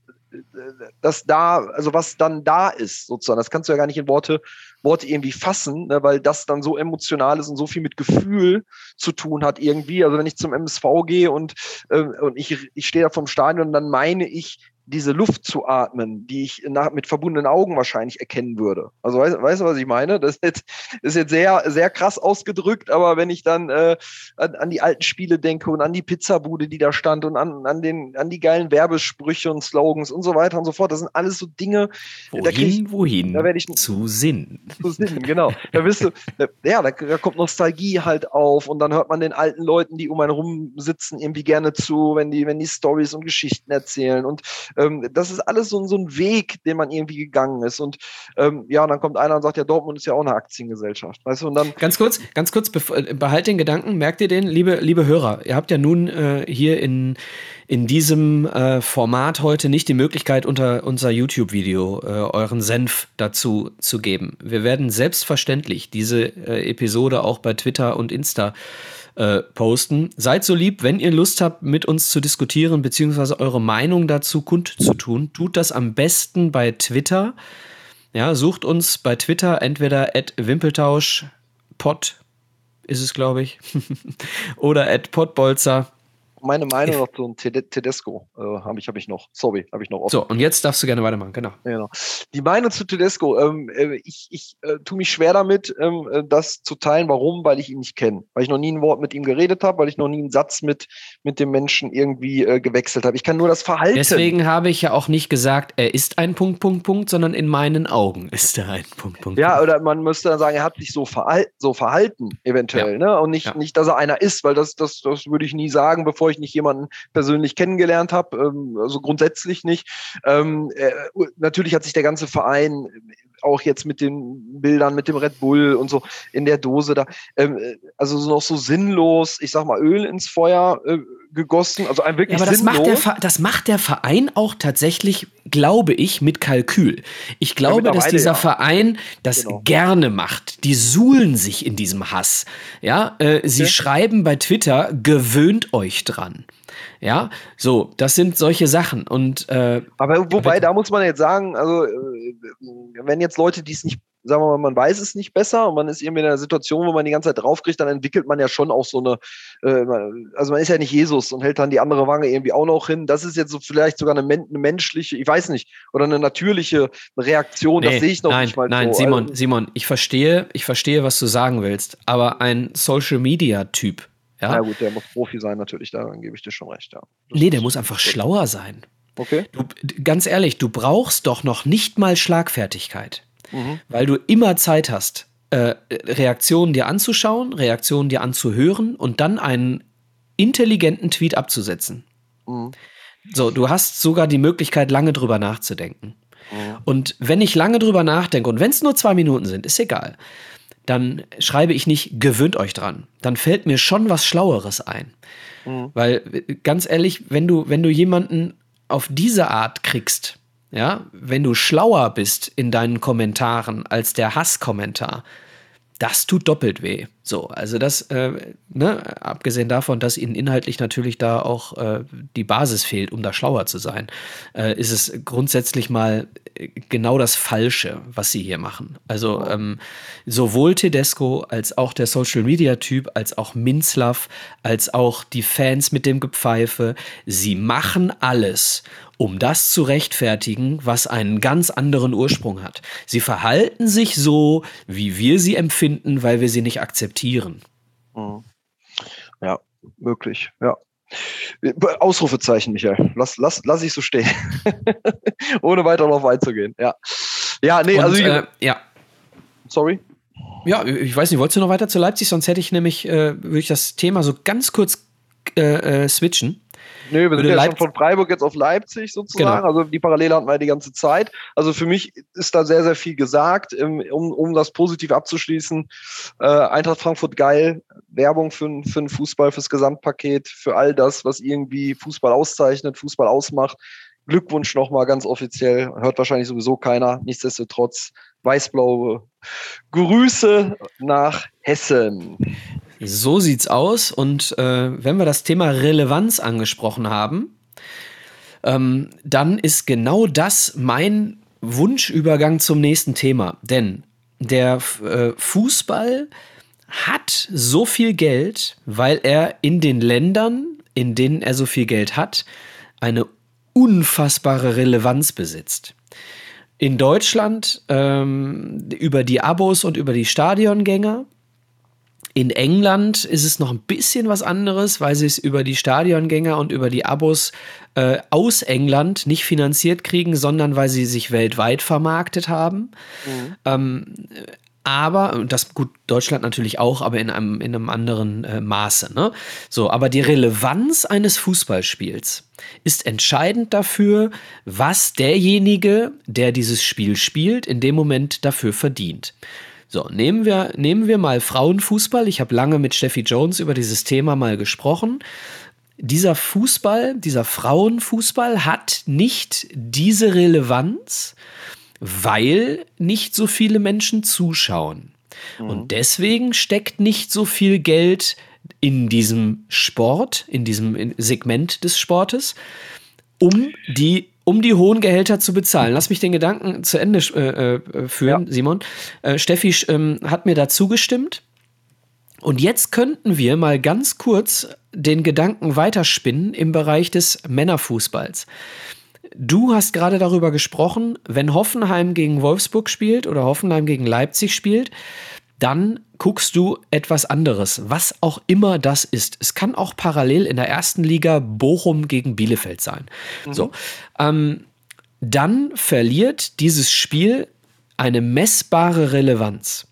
dass da, also was dann da ist, sozusagen. Das kannst du ja gar nicht in Worte, Worte irgendwie fassen, ne, weil das dann so emotional ist und so viel mit Gefühl zu tun hat irgendwie. Also wenn ich zum MSV gehe und, äh, und ich, ich stehe da vom Stadion, dann meine ich diese Luft zu atmen, die ich nach, mit verbundenen Augen wahrscheinlich erkennen würde. Also weißt, weißt du, was ich meine? Das ist jetzt, ist jetzt sehr, sehr krass ausgedrückt, aber wenn ich dann äh, an, an, die alten Spiele denke und an die Pizzabude, die da stand und an, an, den, an die geilen Werbesprüche und Slogans und so weiter und so fort, das sind alles so Dinge. Wohin, da ich, wohin? Da werde ich zu Sinn. Zu Sinn, genau. Da bist du, ja, da, da kommt Nostalgie halt auf und dann hört man den alten Leuten, die um einen rum sitzen, irgendwie gerne zu, wenn die, wenn die Stories und Geschichten erzählen und ähm, das ist alles so, so ein Weg, den man irgendwie gegangen ist. Und ähm, ja, und dann kommt einer und sagt, ja, Dortmund ist ja auch eine Aktiengesellschaft. Weißt du, und dann. Ganz kurz, ganz kurz, behalt den Gedanken, merkt ihr den, liebe, liebe Hörer, ihr habt ja nun äh, hier in, in diesem äh, Format heute nicht die Möglichkeit, unter unser YouTube-Video äh, euren Senf dazu zu geben. Wir werden selbstverständlich diese äh, Episode auch bei Twitter und Insta äh, posten. Seid so lieb, wenn ihr Lust habt, mit uns zu diskutieren, beziehungsweise eure Meinung dazu kundzutun. Tut das am besten bei Twitter. Ja, sucht uns bei Twitter entweder at Wimpeltausch, ist es, glaube ich, oder at Podbolzer meine Meinung noch zum Tedesco äh, habe ich, hab ich noch. Sorry, habe ich noch offen. So, und jetzt darfst du gerne weitermachen, genau. genau. Die Meinung zu Tedesco, ähm, äh, ich, ich äh, tue mich schwer damit, ähm, äh, das zu teilen. Warum? Weil ich ihn nicht kenne. Weil ich noch nie ein Wort mit ihm geredet habe, weil ich noch nie einen Satz mit, mit dem Menschen irgendwie äh, gewechselt habe. Ich kann nur das Verhalten. Deswegen habe ich ja auch nicht gesagt, er ist ein Punkt, Punkt, Punkt, sondern in meinen Augen ist er ein Punkt, Punkt. Ja, oder man müsste dann sagen, er hat sich so, verhal so verhalten, eventuell, ja. ne? Und nicht, ja. nicht, dass er einer ist, weil das, das, das würde ich nie sagen, bevor ich nicht jemanden persönlich kennengelernt habe, ähm, also grundsätzlich nicht. Ähm, äh, natürlich hat sich der ganze Verein auch jetzt mit den Bildern, mit dem Red Bull und so in der Dose da, ähm, also noch so sinnlos, ich sag mal, Öl ins Feuer äh, gegossen, also ein wirklich ja, aber sinnlos. Das macht, der, das macht der Verein auch tatsächlich, glaube ich, mit Kalkül. Ich glaube, ja, dass dieser ja. Verein das genau. gerne macht. Die suhlen sich in diesem Hass. Ja, äh, sie okay. schreiben bei Twitter, gewöhnt euch dran. Ja, so, das sind solche Sachen. Und, äh, Aber wobei, da muss man jetzt sagen, also, äh, wenn jetzt Leute, die es nicht, sagen wir mal, man weiß es nicht besser und man ist irgendwie in einer Situation, wo man die ganze Zeit draufkriegt, dann entwickelt man ja schon auch so eine, äh, also man ist ja nicht Jesus und hält dann die andere Wange irgendwie auch noch hin. Das ist jetzt so vielleicht sogar eine, eine menschliche, ich weiß nicht, oder eine natürliche Reaktion, nee, das sehe ich noch nein, nicht mal Nein, so. Simon, also, Simon, ich verstehe, ich verstehe, was du sagen willst, aber ein Social Media Typ, ja, ja gut, der muss Profi sein natürlich, da gebe ich dir schon recht, ja. Das nee, der muss einfach gut. schlauer sein. Okay. Du, ganz ehrlich, du brauchst doch noch nicht mal Schlagfertigkeit, mhm. weil du immer Zeit hast, äh, Reaktionen dir anzuschauen, Reaktionen dir anzuhören und dann einen intelligenten Tweet abzusetzen. Mhm. So, du hast sogar die Möglichkeit, lange drüber nachzudenken. Mhm. Und wenn ich lange drüber nachdenke, und wenn es nur zwei Minuten sind, ist egal, dann schreibe ich nicht, gewöhnt euch dran. Dann fällt mir schon was Schlaueres ein. Mhm. Weil, ganz ehrlich, wenn du, wenn du jemanden auf diese Art kriegst, ja, wenn du schlauer bist in deinen Kommentaren als der Hasskommentar, das tut doppelt weh. So, also das, äh, ne, abgesehen davon, dass ihnen inhaltlich natürlich da auch äh, die Basis fehlt, um da schlauer zu sein, äh, ist es grundsätzlich mal äh, genau das Falsche, was sie hier machen. Also ähm, sowohl Tedesco als auch der Social Media Typ, als auch Minzlaff, als auch die Fans mit dem Gepfeife, sie machen alles, um das zu rechtfertigen, was einen ganz anderen Ursprung hat. Sie verhalten sich so, wie wir sie empfinden, weil wir sie nicht akzeptieren. Mhm. Ja, möglich, ja. Ausrufezeichen, Michael. Lass, lass, lass ich so stehen. Ohne weiter darauf einzugehen. Ja. Ja, nee, Und, also. Ich, äh, ja. Sorry. Ja, ich weiß nicht, wolltest du noch weiter zu Leipzig? Sonst hätte ich nämlich, äh, würde ich das Thema so ganz kurz äh, äh switchen. Nö, wir sind ja schon von Freiburg jetzt auf Leipzig sozusagen. Genau. Also die Parallele hatten wir die ganze Zeit. Also für mich ist da sehr, sehr viel gesagt. Um, um das positiv abzuschließen, äh, Eintracht Frankfurt geil, Werbung für, für den Fußball, fürs Gesamtpaket, für all das, was irgendwie Fußball auszeichnet, Fußball ausmacht. Glückwunsch nochmal ganz offiziell. Hört wahrscheinlich sowieso keiner. Nichtsdestotrotz weißblaue Grüße nach Hessen. So sieht's aus. Und äh, wenn wir das Thema Relevanz angesprochen haben, ähm, dann ist genau das mein Wunschübergang zum nächsten Thema. Denn der äh, Fußball hat so viel Geld, weil er in den Ländern, in denen er so viel Geld hat, eine unfassbare Relevanz besitzt. In Deutschland ähm, über die Abos und über die Stadiongänger, in England ist es noch ein bisschen was anderes, weil sie es über die Stadiongänger und über die Abos äh, aus England nicht finanziert kriegen, sondern weil sie sich weltweit vermarktet haben. Mhm. Ähm, aber, das gut, Deutschland natürlich auch, aber in einem, in einem anderen äh, Maße. Ne? So, aber die Relevanz eines Fußballspiels ist entscheidend dafür, was derjenige, der dieses Spiel spielt, in dem Moment dafür verdient. So, nehmen wir, nehmen wir mal Frauenfußball. Ich habe lange mit Steffi Jones über dieses Thema mal gesprochen. Dieser Fußball, dieser Frauenfußball hat nicht diese Relevanz, weil nicht so viele Menschen zuschauen. Mhm. Und deswegen steckt nicht so viel Geld in diesem Sport, in diesem Segment des Sportes, um die um die hohen Gehälter zu bezahlen. Lass mich den Gedanken zu Ende äh, äh, führen, ja. Simon. Äh, Steffi ähm, hat mir dazu gestimmt. Und jetzt könnten wir mal ganz kurz den Gedanken weiterspinnen im Bereich des Männerfußballs. Du hast gerade darüber gesprochen, wenn Hoffenheim gegen Wolfsburg spielt oder Hoffenheim gegen Leipzig spielt, dann guckst du etwas anderes, was auch immer das ist. Es kann auch parallel in der ersten Liga Bochum gegen Bielefeld sein. Mhm. So, ähm, dann verliert dieses Spiel eine messbare Relevanz.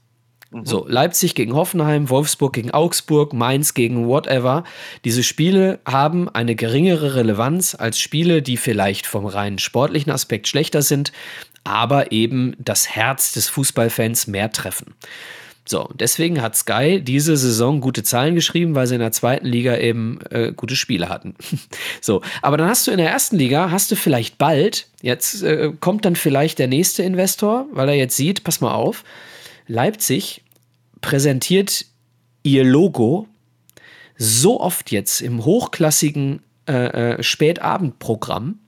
Mhm. So, Leipzig gegen Hoffenheim, Wolfsburg gegen Augsburg, Mainz gegen whatever. Diese Spiele haben eine geringere Relevanz als Spiele, die vielleicht vom rein sportlichen Aspekt schlechter sind, aber eben das Herz des Fußballfans mehr treffen. So, deswegen hat Sky diese Saison gute Zahlen geschrieben, weil sie in der zweiten Liga eben äh, gute Spiele hatten. so, aber dann hast du in der ersten Liga, hast du vielleicht bald, jetzt äh, kommt dann vielleicht der nächste Investor, weil er jetzt sieht, pass mal auf, Leipzig präsentiert ihr Logo so oft jetzt im hochklassigen äh, äh Spätabendprogramm,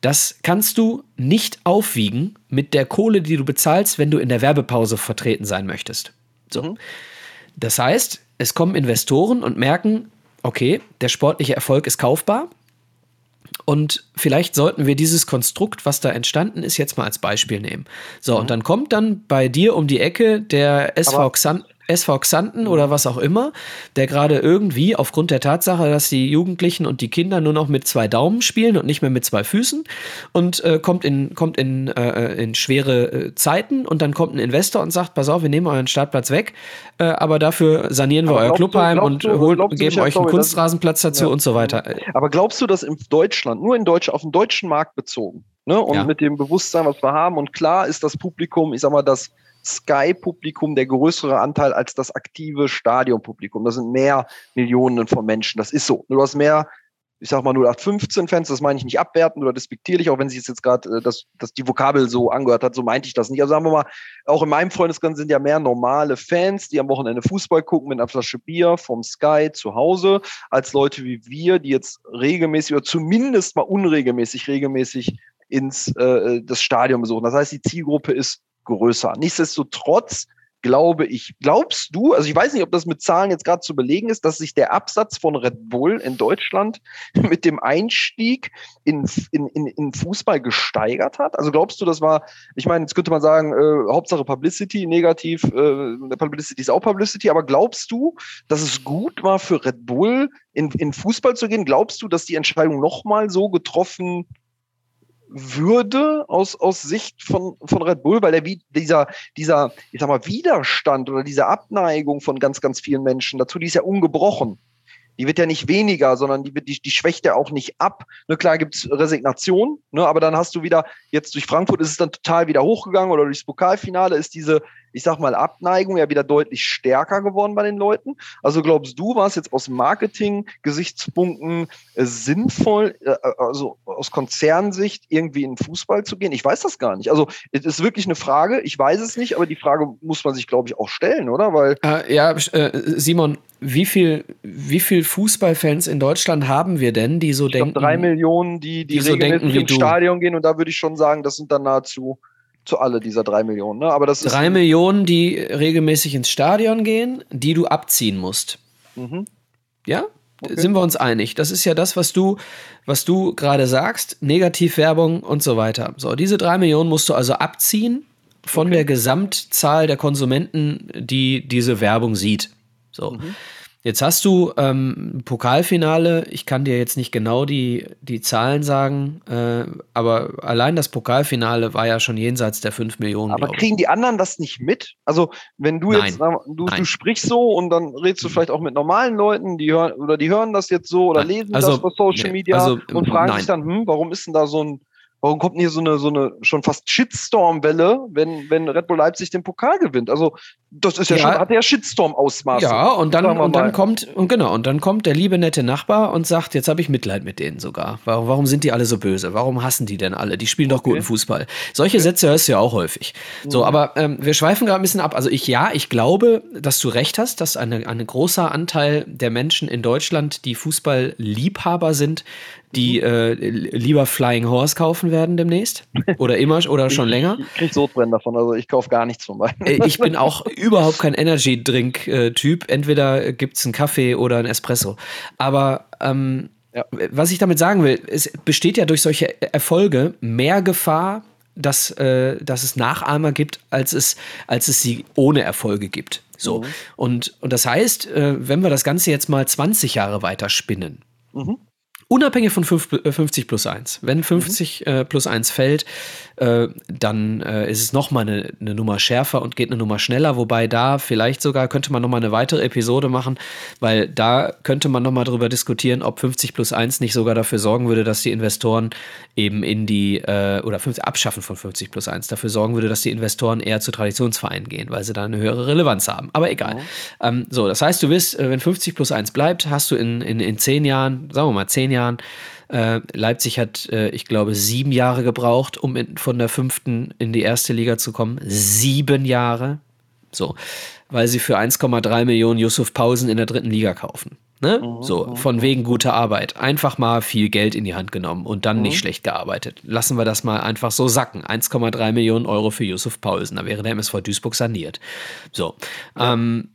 das kannst du nicht aufwiegen mit der Kohle, die du bezahlst, wenn du in der Werbepause vertreten sein möchtest. So. Mhm. Das heißt, es kommen Investoren und merken, okay, der sportliche Erfolg ist kaufbar. Und vielleicht sollten wir dieses Konstrukt, was da entstanden ist, jetzt mal als Beispiel nehmen. So, mhm. und dann kommt dann bei dir um die Ecke der SV Xanten. SV Xanten oder was auch immer, der gerade irgendwie aufgrund der Tatsache, dass die Jugendlichen und die Kinder nur noch mit zwei Daumen spielen und nicht mehr mit zwei Füßen und äh, kommt in, kommt in, äh, in schwere äh, Zeiten und dann kommt ein Investor und sagt, pass auf, wir nehmen euren Startplatz weg, äh, aber dafür sanieren wir aber euer Clubheim und du, holen, geben euch einen Kunstrasenplatz dazu ja. und so weiter. Aber glaubst du, dass in Deutschland, nur in Deutsch, auf den deutschen Markt bezogen, ne, und ja. mit dem Bewusstsein, was wir haben, und klar ist das Publikum, ich sag mal, das Sky-Publikum der größere Anteil als das aktive Stadionpublikum. Das sind mehr Millionen von Menschen. Das ist so. Du hast mehr ich sag mal 0815-Fans, das meine ich nicht abwertend oder despektierlich, auch wenn sich jetzt gerade äh, das, das die Vokabel so angehört hat, so meinte ich das nicht. Also sagen wir mal, auch in meinem Freundeskreis sind ja mehr normale Fans, die am Wochenende Fußball gucken mit einer Flasche Bier vom Sky zu Hause, als Leute wie wir, die jetzt regelmäßig oder zumindest mal unregelmäßig regelmäßig ins äh, das Stadion besuchen. Das heißt, die Zielgruppe ist größer. Nichtsdestotrotz glaube ich. Glaubst du, also ich weiß nicht, ob das mit Zahlen jetzt gerade zu belegen ist, dass sich der Absatz von Red Bull in Deutschland mit dem Einstieg in, in, in, in Fußball gesteigert hat? Also glaubst du, das war, ich meine, jetzt könnte man sagen, äh, Hauptsache Publicity, negativ, äh, Publicity ist auch Publicity, aber glaubst du, dass es gut war für Red Bull, in, in Fußball zu gehen? Glaubst du, dass die Entscheidung nochmal so getroffen würde aus, aus Sicht von, von Red Bull, weil der, dieser, dieser, ich sag mal, Widerstand oder diese Abneigung von ganz, ganz vielen Menschen dazu, die ist ja ungebrochen. Die wird ja nicht weniger, sondern die, wird, die, die schwächt ja auch nicht ab. Ne, klar gibt's Resignation, ne, aber dann hast du wieder, jetzt durch Frankfurt ist es dann total wieder hochgegangen oder durchs Pokalfinale ist diese, ich sag mal, Abneigung ja wieder deutlich stärker geworden bei den Leuten. Also glaubst du, war es jetzt aus Marketing-Gesichtspunkten äh, sinnvoll, äh, äh, also aus Konzernsicht irgendwie in Fußball zu gehen? Ich weiß das gar nicht. Also es ist wirklich eine Frage. Ich weiß es nicht, aber die Frage muss man sich, glaube ich, auch stellen, oder? Weil äh, ja, äh, Simon, wie viel, wie viel Fußballfans in Deutschland haben wir denn, die so ich denken? Glaub, drei Millionen, die, die, die so denken, im Stadion gehen. Und da würde ich schon sagen, das sind dann nahezu zu alle dieser drei Millionen. Ne? Aber das drei ist Millionen, die regelmäßig ins Stadion gehen, die du abziehen musst. Mhm. Ja? Okay. Sind wir uns einig? Das ist ja das, was du, was du gerade sagst, Negativwerbung und so weiter. So, diese drei Millionen musst du also abziehen von okay. der Gesamtzahl der Konsumenten, die diese Werbung sieht. So. Mhm. Jetzt hast du ähm, Pokalfinale, ich kann dir jetzt nicht genau die, die Zahlen sagen, äh, aber allein das Pokalfinale war ja schon jenseits der 5 Millionen. Aber kriegen die anderen das nicht mit? Also, wenn du Nein. jetzt, du, du sprichst so und dann redest du vielleicht auch mit normalen Leuten, die hören oder die hören das jetzt so oder Nein. lesen also, das auf Social Media also, und fragen sich dann, hm, warum ist denn da so ein Warum kommt hier so eine, so eine schon fast Shitstorm-Welle, wenn, wenn Red Bull Leipzig den Pokal gewinnt? Also, das ist ja, ja schon, hat ja Shitstorm-Ausmaße. Ja, und dann, und dann kommt, und genau, und dann kommt der liebe nette Nachbar und sagt, jetzt habe ich Mitleid mit denen sogar. Warum, warum sind die alle so böse? Warum hassen die denn alle? Die spielen doch okay. guten Fußball. Solche okay. Sätze hörst du ja auch häufig. Mhm. So, aber ähm, wir schweifen gerade ein bisschen ab. Also ich, ja, ich glaube, dass du recht hast, dass ein eine großer Anteil der Menschen in Deutschland, die Fußballliebhaber sind, die äh, lieber Flying Horse kaufen werden demnächst. Oder immer oder schon länger. Ich krieg Sodbrennen davon, also ich kaufe gar nichts von beiden. Äh, ich bin auch überhaupt kein Energy-Drink-Typ. Entweder gibt es einen Kaffee oder einen Espresso. Aber ähm, ja. was ich damit sagen will, es besteht ja durch solche Erfolge mehr Gefahr, dass, äh, dass es Nachahmer gibt, als es, als es sie ohne Erfolge gibt. So. Mhm. Und, und das heißt, äh, wenn wir das Ganze jetzt mal 20 Jahre weiter spinnen, mhm. Unabhängig von 5, 50 äh, plus 1. Wenn 50 mhm. äh, plus 1 fällt, äh, dann äh, ist es nochmal eine, eine Nummer schärfer und geht eine Nummer schneller. Wobei da vielleicht sogar könnte man nochmal eine weitere Episode machen, weil da könnte man nochmal drüber diskutieren, ob 50 plus 1 nicht sogar dafür sorgen würde, dass die Investoren eben in die, äh, oder 50, Abschaffen von 50 plus 1 dafür sorgen würde, dass die Investoren eher zu Traditionsvereinen gehen, weil sie da eine höhere Relevanz haben. Aber egal. Mhm. Ähm, so, das heißt, du wirst, äh, wenn 50 plus 1 bleibt, hast du in, in, in 10 Jahren, sagen wir mal 10 Jahren, Jahren. Äh, Leipzig hat, äh, ich glaube, sieben Jahre gebraucht, um in, von der fünften in die erste Liga zu kommen. Sieben Jahre. So. Weil sie für 1,3 Millionen Yusuf Pausen in der dritten Liga kaufen. Ne? Mhm. So, von wegen guter Arbeit. Einfach mal viel Geld in die Hand genommen und dann mhm. nicht schlecht gearbeitet. Lassen wir das mal einfach so sacken. 1,3 Millionen Euro für Yusuf Pausen. Da wäre der MSV Duisburg saniert. So. Ja. Ähm,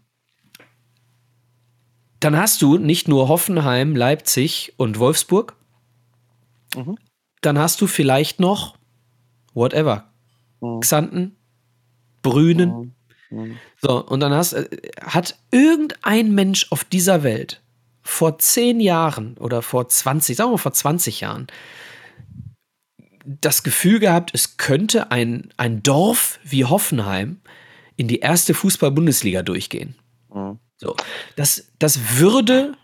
dann hast du nicht nur Hoffenheim, Leipzig und Wolfsburg. Mhm. Dann hast du vielleicht noch whatever. Mhm. Xanten, Brünen. Mhm. mhm. So, und dann hast, äh, hat irgendein Mensch auf dieser Welt vor zehn Jahren oder vor 20, sagen wir mal vor 20 Jahren, das Gefühl gehabt, es könnte ein, ein Dorf wie Hoffenheim in die erste Fußball-Bundesliga durchgehen. Mhm. So, das, das würde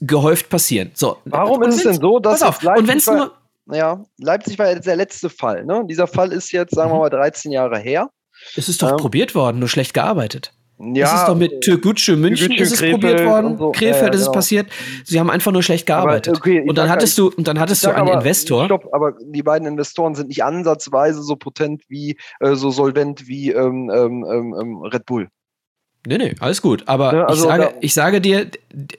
gehäuft passieren. So, Warum ist es denn so, dass auf, Leipzig und wenn es nur ja, Leipzig war jetzt der letzte Fall. Ne? Dieser Fall ist jetzt, sagen wir mhm. mal, 13 Jahre her. Es ist doch ähm, probiert worden, nur schlecht gearbeitet. Ja, das ist doch mit Türkgücü München Türkgücü, ist es Krefeld probiert worden, so. Krefeld ja, ja, ist es genau. passiert. Sie haben einfach nur schlecht gearbeitet. Aber, okay, und dann hattest du und dann hattest du einen aber, Investor. Stopp, aber die beiden Investoren sind nicht ansatzweise so potent wie äh, so solvent wie ähm, ähm, ähm, ähm Red Bull. Nee, nee, alles gut. Aber ja, also ich, sage, ich sage dir,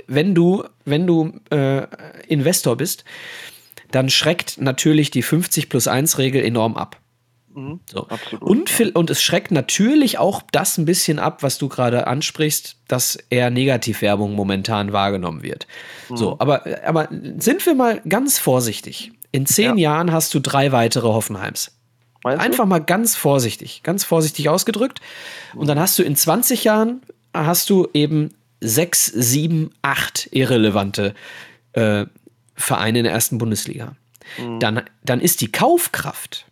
wenn du, wenn du äh, Investor bist, dann schreckt natürlich die 50 plus 1 Regel enorm ab. Mhm, so. Absolut, und, ja. und es schreckt natürlich auch das ein bisschen ab, was du gerade ansprichst, dass eher Negativwerbung momentan wahrgenommen wird. Mhm. So, aber, aber sind wir mal ganz vorsichtig. In zehn ja. Jahren hast du drei weitere Hoffenheims. Meinst Einfach du? mal ganz vorsichtig, ganz vorsichtig ausgedrückt. Und dann hast du in 20 Jahren hast du eben sechs, sieben, acht irrelevante äh, Vereine in der ersten Bundesliga. Mhm. Dann, dann ist die Kaufkraft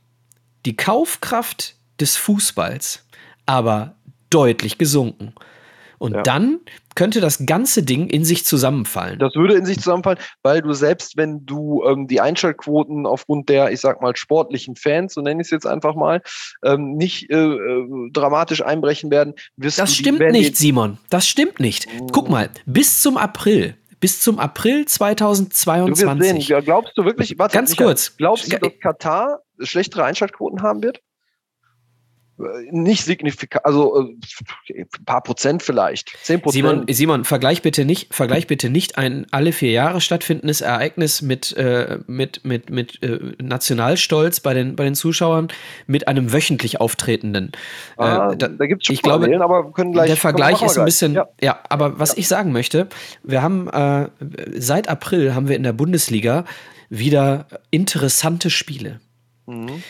die Kaufkraft des Fußballs aber deutlich gesunken. Und ja. dann könnte das ganze Ding in sich zusammenfallen. Das würde in sich zusammenfallen, weil du selbst, wenn du ähm, die Einschaltquoten aufgrund der, ich sag mal, sportlichen Fans, so nenne ich es jetzt einfach mal, ähm, nicht äh, äh, dramatisch einbrechen werden, wirst Das stimmt die, nicht, Simon. Das stimmt nicht. Guck mal, bis zum April bis zum April 2022. Du. Glaubst du wirklich, warte, ganz Michael, kurz, glaubst du, dass Katar schlechtere Einschaltquoten haben wird? Nicht signifikant, also äh, ein paar Prozent vielleicht, zehn Prozent. Simon, Simon, vergleich bitte nicht, vergleich bitte nicht ein alle vier Jahre stattfindendes Ereignis mit, äh, mit, mit, mit äh, Nationalstolz bei den, bei den Zuschauern mit einem wöchentlich auftretenden. Äh, ah, da da gibt es ich glaube, aber können gleich, der Vergleich ist ein bisschen, ja. ja, aber was ja. ich sagen möchte, wir haben äh, seit April haben wir in der Bundesliga wieder interessante Spiele. Mhm.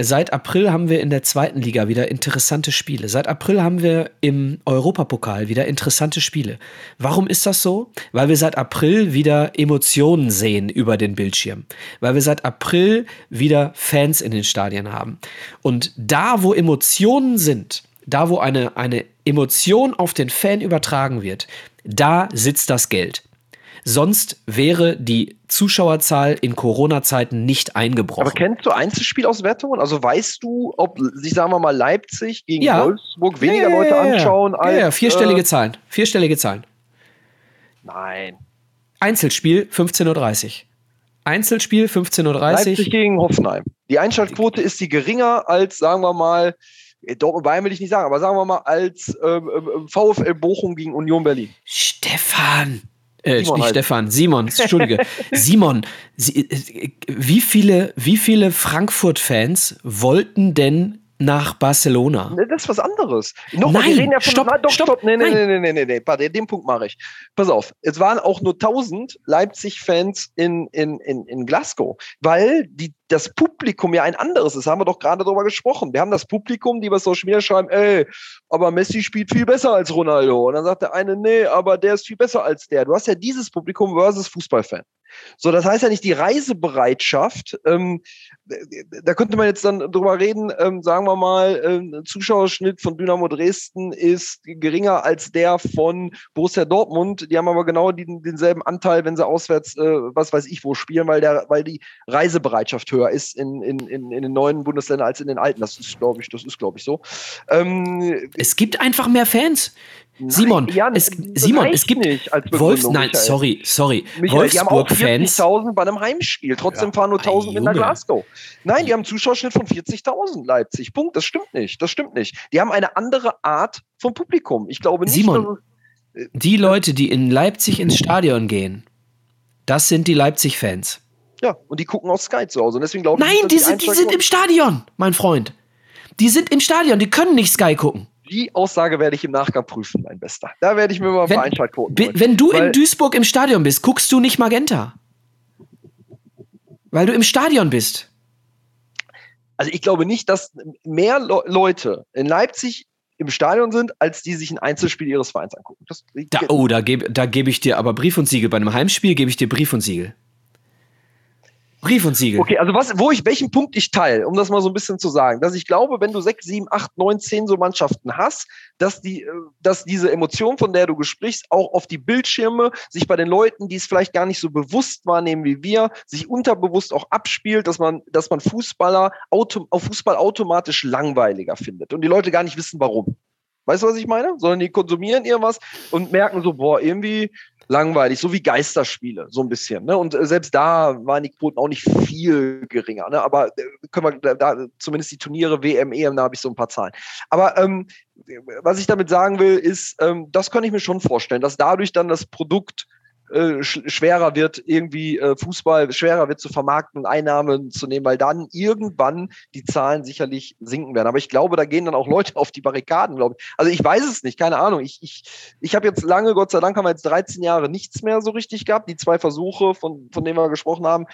Seit April haben wir in der zweiten Liga wieder interessante Spiele. Seit April haben wir im Europapokal wieder interessante Spiele. Warum ist das so? Weil wir seit April wieder Emotionen sehen über den Bildschirm. Weil wir seit April wieder Fans in den Stadien haben. Und da, wo Emotionen sind, da, wo eine, eine Emotion auf den Fan übertragen wird, da sitzt das Geld. Sonst wäre die Zuschauerzahl in Corona-Zeiten nicht eingebrochen. Aber kennst du Einzelspielauswertungen? Also weißt du, ob sich, sagen wir mal, Leipzig gegen ja. Wolfsburg weniger ja, Leute ja, anschauen als. Ja, ja, vierstellige äh, Zahlen. Vierstellige Zahlen. Nein. Einzelspiel 15.30 Uhr. Einzelspiel 15.30 Uhr. Leipzig gegen Hoffenheim. Die Einschaltquote ist die geringer als, sagen wir mal, äh, Dortmund Bayern will ich nicht sagen, aber sagen wir mal als ähm, ähm VfL Bochum gegen Union Berlin. Stefan, äh, nicht halt. Stefan, Simon, Entschuldige. Simon, Sie, äh, wie viele, wie viele Frankfurt-Fans wollten denn nach Barcelona. Das ist was anderes. Nochmal, nein, wir reden ja von, stopp, nein, doch, stopp, stopp, nee, nee, nee, nee, nee, nee, warte, den Punkt mache ich. Pass auf, es waren auch nur 1000 Leipzig-Fans in, in, in, in Glasgow, weil die, das Publikum ja ein anderes ist, haben wir doch gerade darüber gesprochen. Wir haben das Publikum, die bei Social Media schreiben, ey, aber Messi spielt viel besser als Ronaldo. Und dann sagt der eine, nee, aber der ist viel besser als der. Du hast ja dieses Publikum versus Fußballfan. So, das heißt ja nicht die Reisebereitschaft. Ähm, da könnte man jetzt dann drüber reden, ähm, sagen wir mal, ähm, Zuschauerschnitt von Dynamo Dresden ist geringer als der von Borussia Dortmund. Die haben aber genau den, denselben Anteil, wenn sie auswärts, äh, was weiß ich, wo spielen, weil, der, weil die Reisebereitschaft höher ist in, in, in, in den neuen Bundesländern als in den alten. Das ist, glaube ich, das ist, glaube ich, so. Ähm, es gibt einfach mehr Fans. Simon, nein, Jan, es, Simon, es gibt nicht als Wolfs, nein, Michael. sorry, sorry. Wolfsburg-Fans. Die haben auch 40.000 bei einem Heimspiel. Trotzdem ja, fahren nur 1.000 in der Glasgow. Nein, die haben einen Zuschauerschnitt von 40.000 Leipzig. Punkt. Das stimmt nicht. Das stimmt nicht. Die haben eine andere Art vom Publikum. Ich glaube nicht. Simon, dass, äh, die Leute, die in Leipzig ins Stadion gehen, das sind die Leipzig-Fans. Ja, und die gucken auf Sky zu Hause. Und deswegen glaube Nein, ich, die, sind, die sind im Stadion, mein Freund. Die sind im Stadion, die können nicht Sky gucken. Die Aussage werde ich im Nachgang prüfen, mein Bester. Da werde ich mir mal ein paar Einschaltquoten Wenn du in Duisburg im Stadion bist, guckst du nicht Magenta. Weil du im Stadion bist. Also ich glaube nicht, dass mehr Le Leute in Leipzig im Stadion sind, als die sich ein Einzelspiel ihres Vereins angucken. Das, da, oh, da gebe da geb ich dir aber Brief und Siegel. Bei einem Heimspiel gebe ich dir Brief und Siegel. Brief und Siegel. Okay, also was, wo ich, welchen Punkt ich teile, um das mal so ein bisschen zu sagen, dass ich glaube, wenn du sechs, sieben, acht, neun, zehn so Mannschaften hast, dass die, äh, dass diese Emotion, von der du sprichst, auch auf die Bildschirme sich bei den Leuten, die es vielleicht gar nicht so bewusst wahrnehmen wie wir, sich unterbewusst auch abspielt, dass man, dass man Fußballer auto, auf Fußball automatisch langweiliger findet und die Leute gar nicht wissen, warum. Weißt du, was ich meine? Sondern die konsumieren irgendwas und merken so, boah, irgendwie langweilig, so wie Geisterspiele, so ein bisschen. Ne? Und äh, selbst da waren die Quoten auch nicht viel geringer. Ne? Aber äh, können wir da, zumindest die Turniere, WM, EM, da habe ich so ein paar Zahlen. Aber ähm, was ich damit sagen will, ist, ähm, das kann ich mir schon vorstellen, dass dadurch dann das Produkt äh, sch schwerer wird, irgendwie äh, Fußball schwerer wird zu vermarkten und Einnahmen zu nehmen, weil dann irgendwann die Zahlen sicherlich sinken werden. Aber ich glaube, da gehen dann auch Leute auf die Barrikaden, glaube ich. Also ich weiß es nicht, keine Ahnung. Ich, ich, ich habe jetzt lange, Gott sei Dank, haben wir jetzt 13 Jahre nichts mehr so richtig gehabt. Die zwei Versuche, von, von denen wir gesprochen haben,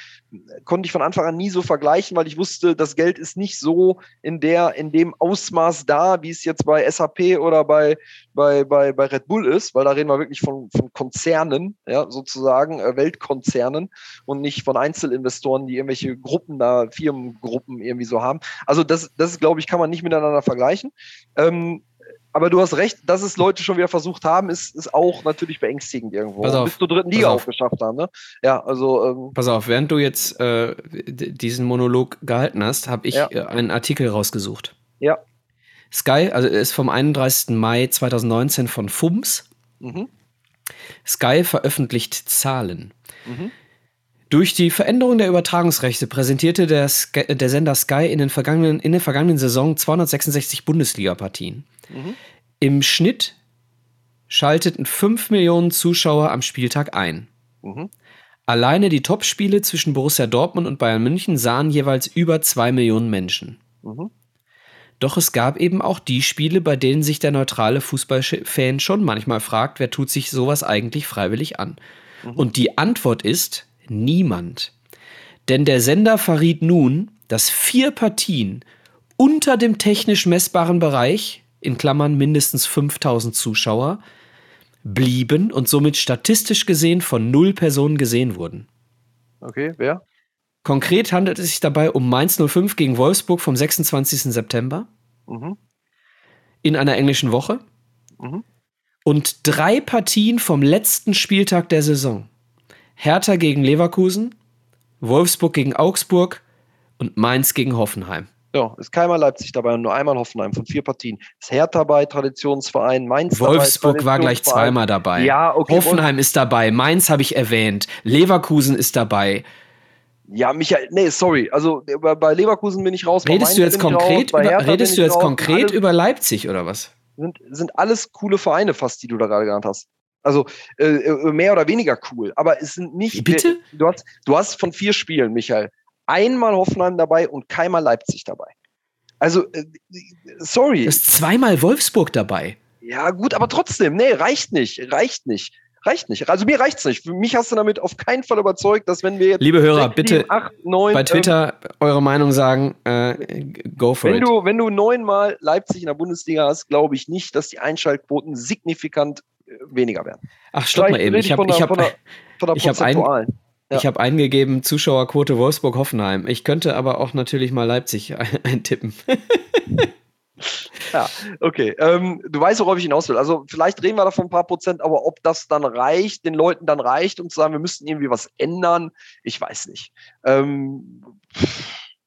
konnte ich von Anfang an nie so vergleichen, weil ich wusste, das Geld ist nicht so in der, in dem Ausmaß da, wie es jetzt bei SAP oder bei, bei, bei, bei Red Bull ist, weil da reden wir wirklich von, von Konzernen, ja, sozusagen, äh, Weltkonzernen und nicht von Einzelinvestoren, die irgendwelche Gruppen da, Firmengruppen irgendwie so haben. Also das, das glaube ich, kann man nicht miteinander vergleichen. Ähm, aber du hast recht, dass es Leute schon wieder versucht haben, ist, ist auch natürlich beängstigend irgendwo. Pass auf, bis zur dritten Liga auch geschafft haben. Ne? Ja, also. Ähm, Pass auf, während du jetzt äh, diesen Monolog gehalten hast, habe ich ja. äh, einen Artikel rausgesucht. Ja. Sky, also ist vom 31. Mai 2019 von FUMS. Mhm. Sky veröffentlicht Zahlen. Mhm. Durch die Veränderung der Übertragungsrechte präsentierte der, Sky, der, Sender Sky in, den vergangenen, in der vergangenen Saison 266 Bundesliga-Partien. Mhm. Im Schnitt schalteten 5 Millionen Zuschauer am Spieltag ein. Mhm. Alleine die Topspiele zwischen Borussia Dortmund und Bayern München sahen jeweils über 2 Millionen Menschen. Mhm. Doch es gab eben auch die Spiele, bei denen sich der neutrale Fußballfan schon manchmal fragt, wer tut sich sowas eigentlich freiwillig an? Mhm. Und die Antwort ist niemand. Denn der Sender verriet nun, dass vier Partien unter dem technisch messbaren Bereich, in Klammern mindestens 5000 Zuschauer, blieben und somit statistisch gesehen von null Personen gesehen wurden. Okay, wer? Konkret handelt es sich dabei um Mainz 05 gegen Wolfsburg vom 26. September. Mhm. In einer englischen Woche. Mhm. Und drei Partien vom letzten Spieltag der Saison. Hertha gegen Leverkusen, Wolfsburg gegen Augsburg und Mainz gegen Hoffenheim. Ja, ist keinmal Leipzig dabei und nur einmal Hoffenheim von vier Partien. Ist Hertha dabei, Traditionsverein, Mainz Wolfsburg dabei, war gleich zweimal dabei. Ja, okay. Hoffenheim ist dabei, Mainz habe ich erwähnt, Leverkusen ist dabei. Ja, Michael, nee, sorry. Also bei Leverkusen bin ich raus. Redest du jetzt konkret, über, redest du jetzt konkret über Leipzig oder was? Sind, sind alles coole Vereine fast, die du da gerade genannt hast. Also äh, äh mehr oder weniger cool. Aber es sind nicht. Bitte? Du hast, du hast von vier Spielen, Michael, einmal Hoffenheim dabei und keinmal Leipzig dabei. Also, äh, sorry. Du hast zweimal Wolfsburg dabei. Ja, gut, aber trotzdem, nee, reicht nicht, reicht nicht reicht nicht. Also mir reicht's nicht. Für mich hast du damit auf keinen Fall überzeugt, dass wenn wir jetzt Liebe Hörer, 6, bitte 7, 8, 9, bei Twitter ähm, eure Meinung sagen, äh, go for wenn it. Du, wenn du neunmal Leipzig in der Bundesliga hast, glaube ich nicht, dass die Einschaltquoten signifikant äh, weniger werden. Ach, stopp mal eben. Ich habe ich hab, ich hab ein, ja. Ich habe eingegeben Zuschauerquote Wolfsburg-Hoffenheim. Ich könnte aber auch natürlich mal Leipzig eintippen. Ja, okay. Ähm, du weißt, worauf ich hinaus will. Also vielleicht reden wir davon ein paar Prozent, aber ob das dann reicht, den Leuten dann reicht, um zu sagen, wir müssten irgendwie was ändern, ich weiß nicht. Ähm,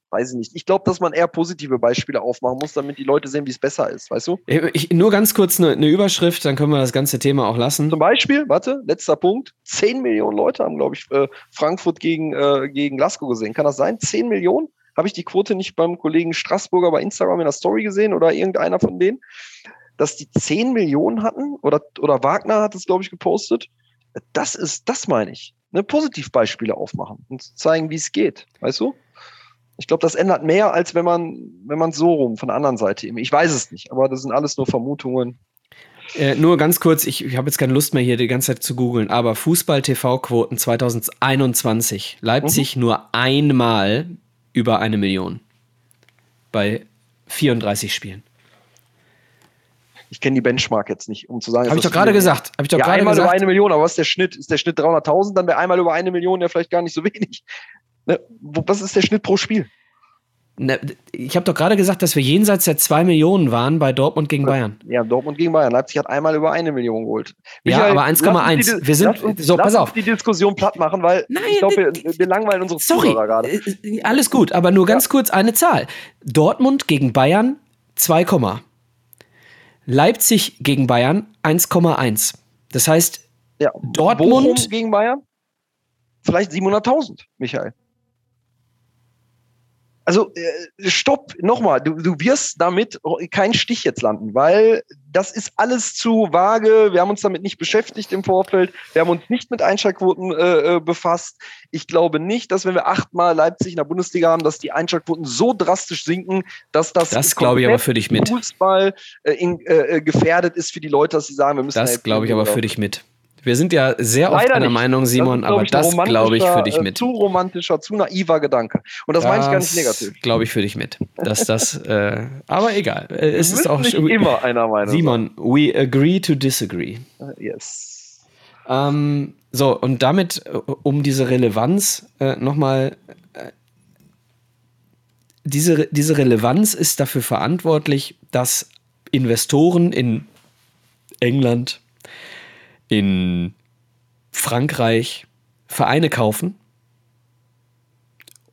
weiß ich nicht. Ich glaube, dass man eher positive Beispiele aufmachen muss, damit die Leute sehen, wie es besser ist, weißt du? Ich, nur ganz kurz eine, eine, Überschrift, dann können wir das ganze Thema auch lassen. Zum Beispiel, warte, letzter Punkt, 10 Millionen Leute haben, glaube ich, äh, Frankfurt gegen, äh, gegen Glasgow gesehen. Kann das sein? 10 Millionen? Habe ich die Quote nicht beim Kollegen Straßburger bei Instagram in der Story gesehen oder irgendeiner von denen, dass die 10 Millionen hatten oder, oder Wagner hat es, glaube ich, gepostet. Das ist, das meine ich. Ne, Positivbeispiele aufmachen und zeigen, wie es geht. Weißt du? Ich glaube, das ändert mehr, als wenn man, wenn man so rum von der anderen Seite eben. Ich weiß es nicht, aber das sind alles nur Vermutungen. Äh, nur ganz kurz, ich, ich habe jetzt keine Lust mehr hier die ganze Zeit zu googeln, aber Fußball-TV-Quoten 2021. Leipzig mhm. nur einmal über eine Million. Bei 34 Spielen. Ich kenne die Benchmark jetzt nicht, um zu sagen. Habe ich doch gerade gesagt. Habe ich doch ja, gerade einmal gesagt. über eine Million, aber was ist der Schnitt? Ist der Schnitt 300.000? Dann wäre einmal über eine Million ja vielleicht gar nicht so wenig. Ne? Was ist der Schnitt pro Spiel? Ne, ich habe doch gerade gesagt, dass wir jenseits der 2 Millionen waren bei Dortmund gegen Bayern. Ja, Dortmund gegen Bayern. Leipzig hat einmal über eine Million geholt. Michael, ja, aber 1,1. Wir sind uns, so, pass auf. die Diskussion platt machen, weil Nein, ich glaube, wir, wir, langweilen unsere sorry, Zuhörer gerade. Äh, äh, alles gut, aber nur ganz ja. kurz eine Zahl. Dortmund gegen Bayern 2, Leipzig gegen Bayern 1,1. Das heißt, ja. Dortmund Bochum gegen Bayern vielleicht 700.000, Michael. Also äh, stopp, nochmal, du, du wirst damit keinen Stich jetzt landen, weil das ist alles zu vage. Wir haben uns damit nicht beschäftigt im Vorfeld. Wir haben uns nicht mit Einschaltquoten äh, äh befasst. Ich glaube nicht, dass wenn wir achtmal Leipzig in der Bundesliga haben, dass die Einschaltquoten so drastisch sinken, dass das, das glaube ich aber für dich mit Fußball äh, in, äh, gefährdet ist für die Leute, dass sie sagen, wir müssen. Das glaube ich aber für dich mit. Wir sind ja sehr oft einer Meinung, Simon, das aber das glaube ich für dich mit. Zu romantischer, zu naiver Gedanke. Und das, das meine ich gar nicht negativ. Glaube ich für dich mit. Dass das, äh, aber egal. Äh, es ist auch nicht immer einer Meinung. Simon, sein. we agree to disagree. Uh, yes. Ähm, so, und damit, äh, um diese Relevanz äh, nochmal äh, diese, diese Relevanz ist dafür verantwortlich, dass Investoren in England, in Frankreich Vereine kaufen,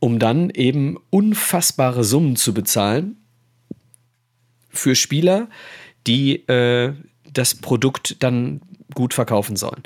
um dann eben unfassbare Summen zu bezahlen für Spieler, die äh, das Produkt dann gut verkaufen sollen.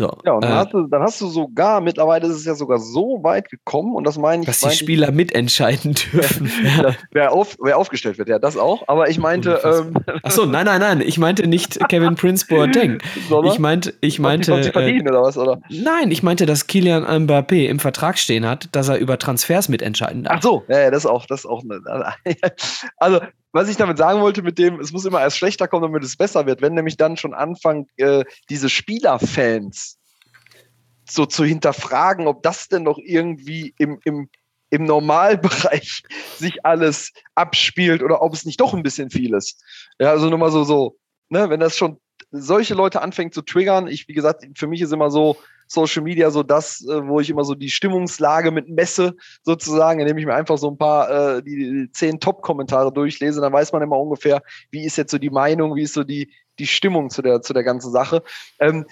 So, ja, und dann, äh, hast du, dann hast du sogar, mittlerweile ist es ja sogar so weit gekommen, und das meine ich. Dass die Spieler mitentscheiden dürfen. ja. wer, auf, wer aufgestellt wird, ja, das auch. Aber ich meinte. Ähm, Achso, nein, nein, nein. Ich meinte nicht Kevin Prince Boateng. Ich meinte. Ich meinte die äh, oder was, oder? Nein, ich meinte, dass Kilian Mbappé im Vertrag stehen hat, dass er über Transfers mitentscheiden darf. Ach so, ja, das ist auch. Das ist auch eine, also, was ich damit sagen wollte, mit dem, es muss immer erst schlechter kommen, damit es besser wird. Wenn nämlich dann schon anfangen, äh, diese Spielerfans so zu hinterfragen, ob das denn noch irgendwie im, im, im Normalbereich sich alles abspielt oder ob es nicht doch ein bisschen viel ist. Ja, also nur mal so, so, ne, wenn das schon solche Leute anfängt zu triggern, ich, wie gesagt, für mich ist immer so, Social Media so das, äh, wo ich immer so die Stimmungslage mit messe, sozusagen, indem ich mir einfach so ein paar, äh, die, zehn Top-Kommentare durchlese, dann weiß man immer ungefähr, wie ist jetzt so die Meinung, wie ist so die, die Stimmung zu der, zu der ganzen Sache. Ähm,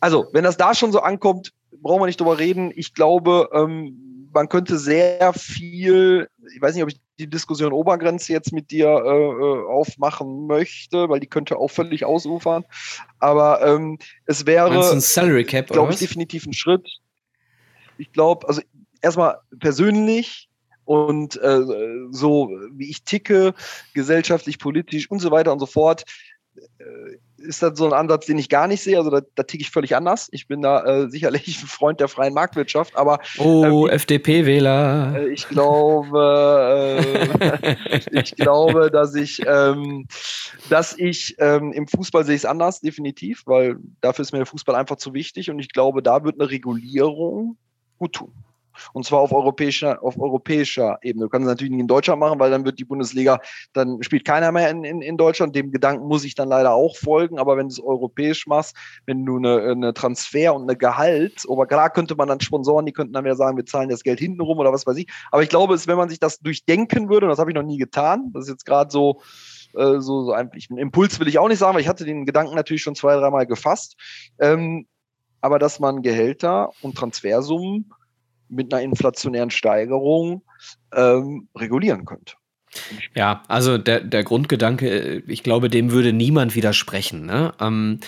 also, wenn das da schon so ankommt, brauchen wir nicht drüber reden. Ich glaube, ähm, man könnte sehr viel, ich weiß nicht, ob ich die Diskussion Obergrenze jetzt mit dir äh, äh aufmachen möchte, weil die könnte auch völlig ausufern. Aber ähm, es wäre, glaube ich, definitiv ein Schritt. Ich glaube, also erstmal persönlich und äh, so wie ich ticke, gesellschaftlich, politisch und so weiter und so fort, äh, ist das so ein Ansatz, den ich gar nicht sehe. Also da, da ticke ich völlig anders. Ich bin da äh, sicherlich ein Freund der freien Marktwirtschaft, aber Oh, ähm, FDP-Wähler. Äh, ich glaube, äh, ich glaube, dass ich, ähm, dass ich ähm, im Fußball sehe ich es anders, definitiv, weil dafür ist mir der Fußball einfach zu wichtig und ich glaube, da wird eine Regulierung gut tun. Und zwar auf europäischer, auf europäischer Ebene. Du kannst es natürlich nicht in Deutschland machen, weil dann wird die Bundesliga, dann spielt keiner mehr in, in, in Deutschland. Dem Gedanken muss ich dann leider auch folgen. Aber wenn du es europäisch machst, wenn du eine, eine Transfer und eine Gehalt, aber klar könnte man dann Sponsoren, die könnten dann wieder sagen, wir zahlen das Geld hintenrum oder was weiß ich. Aber ich glaube, es, wenn man sich das durchdenken würde, und das habe ich noch nie getan, das ist jetzt gerade so, äh, so, so ein, ein Impuls will ich auch nicht sagen, weil ich hatte den Gedanken natürlich schon zwei, dreimal gefasst. Ähm, aber dass man Gehälter und Transfersummen mit einer inflationären Steigerung ähm, regulieren könnte. Ja, also der, der Grundgedanke, äh, ich glaube, dem würde niemand widersprechen. Ne? Ähm,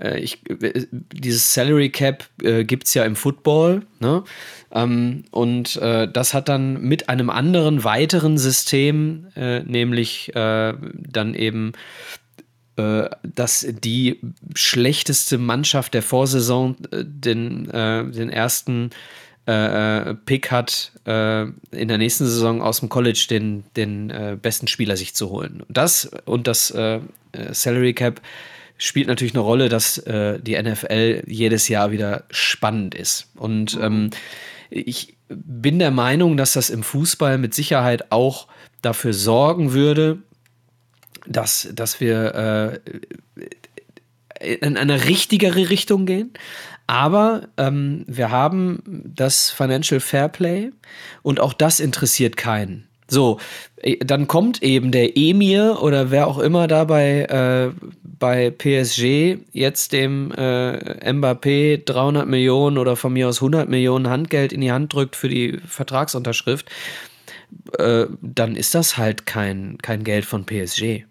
äh, ich, äh, dieses Salary Cap äh, gibt es ja im Football. Ne? Ähm, und äh, das hat dann mit einem anderen weiteren System, äh, nämlich äh, dann eben dass die schlechteste Mannschaft der Vorsaison den, den ersten äh, Pick hat, äh, in der nächsten Saison aus dem College den, den äh, besten Spieler sich zu holen. Das und das äh, Salary Cap spielt natürlich eine Rolle, dass äh, die NFL jedes Jahr wieder spannend ist. Und ähm, ich bin der Meinung, dass das im Fußball mit Sicherheit auch dafür sorgen würde, dass, dass wir äh, in eine richtigere Richtung gehen. Aber ähm, wir haben das Financial Fairplay und auch das interessiert keinen. So, äh, dann kommt eben der Emir oder wer auch immer da bei, äh, bei PSG jetzt dem äh, Mbappé 300 Millionen oder von mir aus 100 Millionen Handgeld in die Hand drückt für die Vertragsunterschrift, äh, dann ist das halt kein, kein Geld von PSG.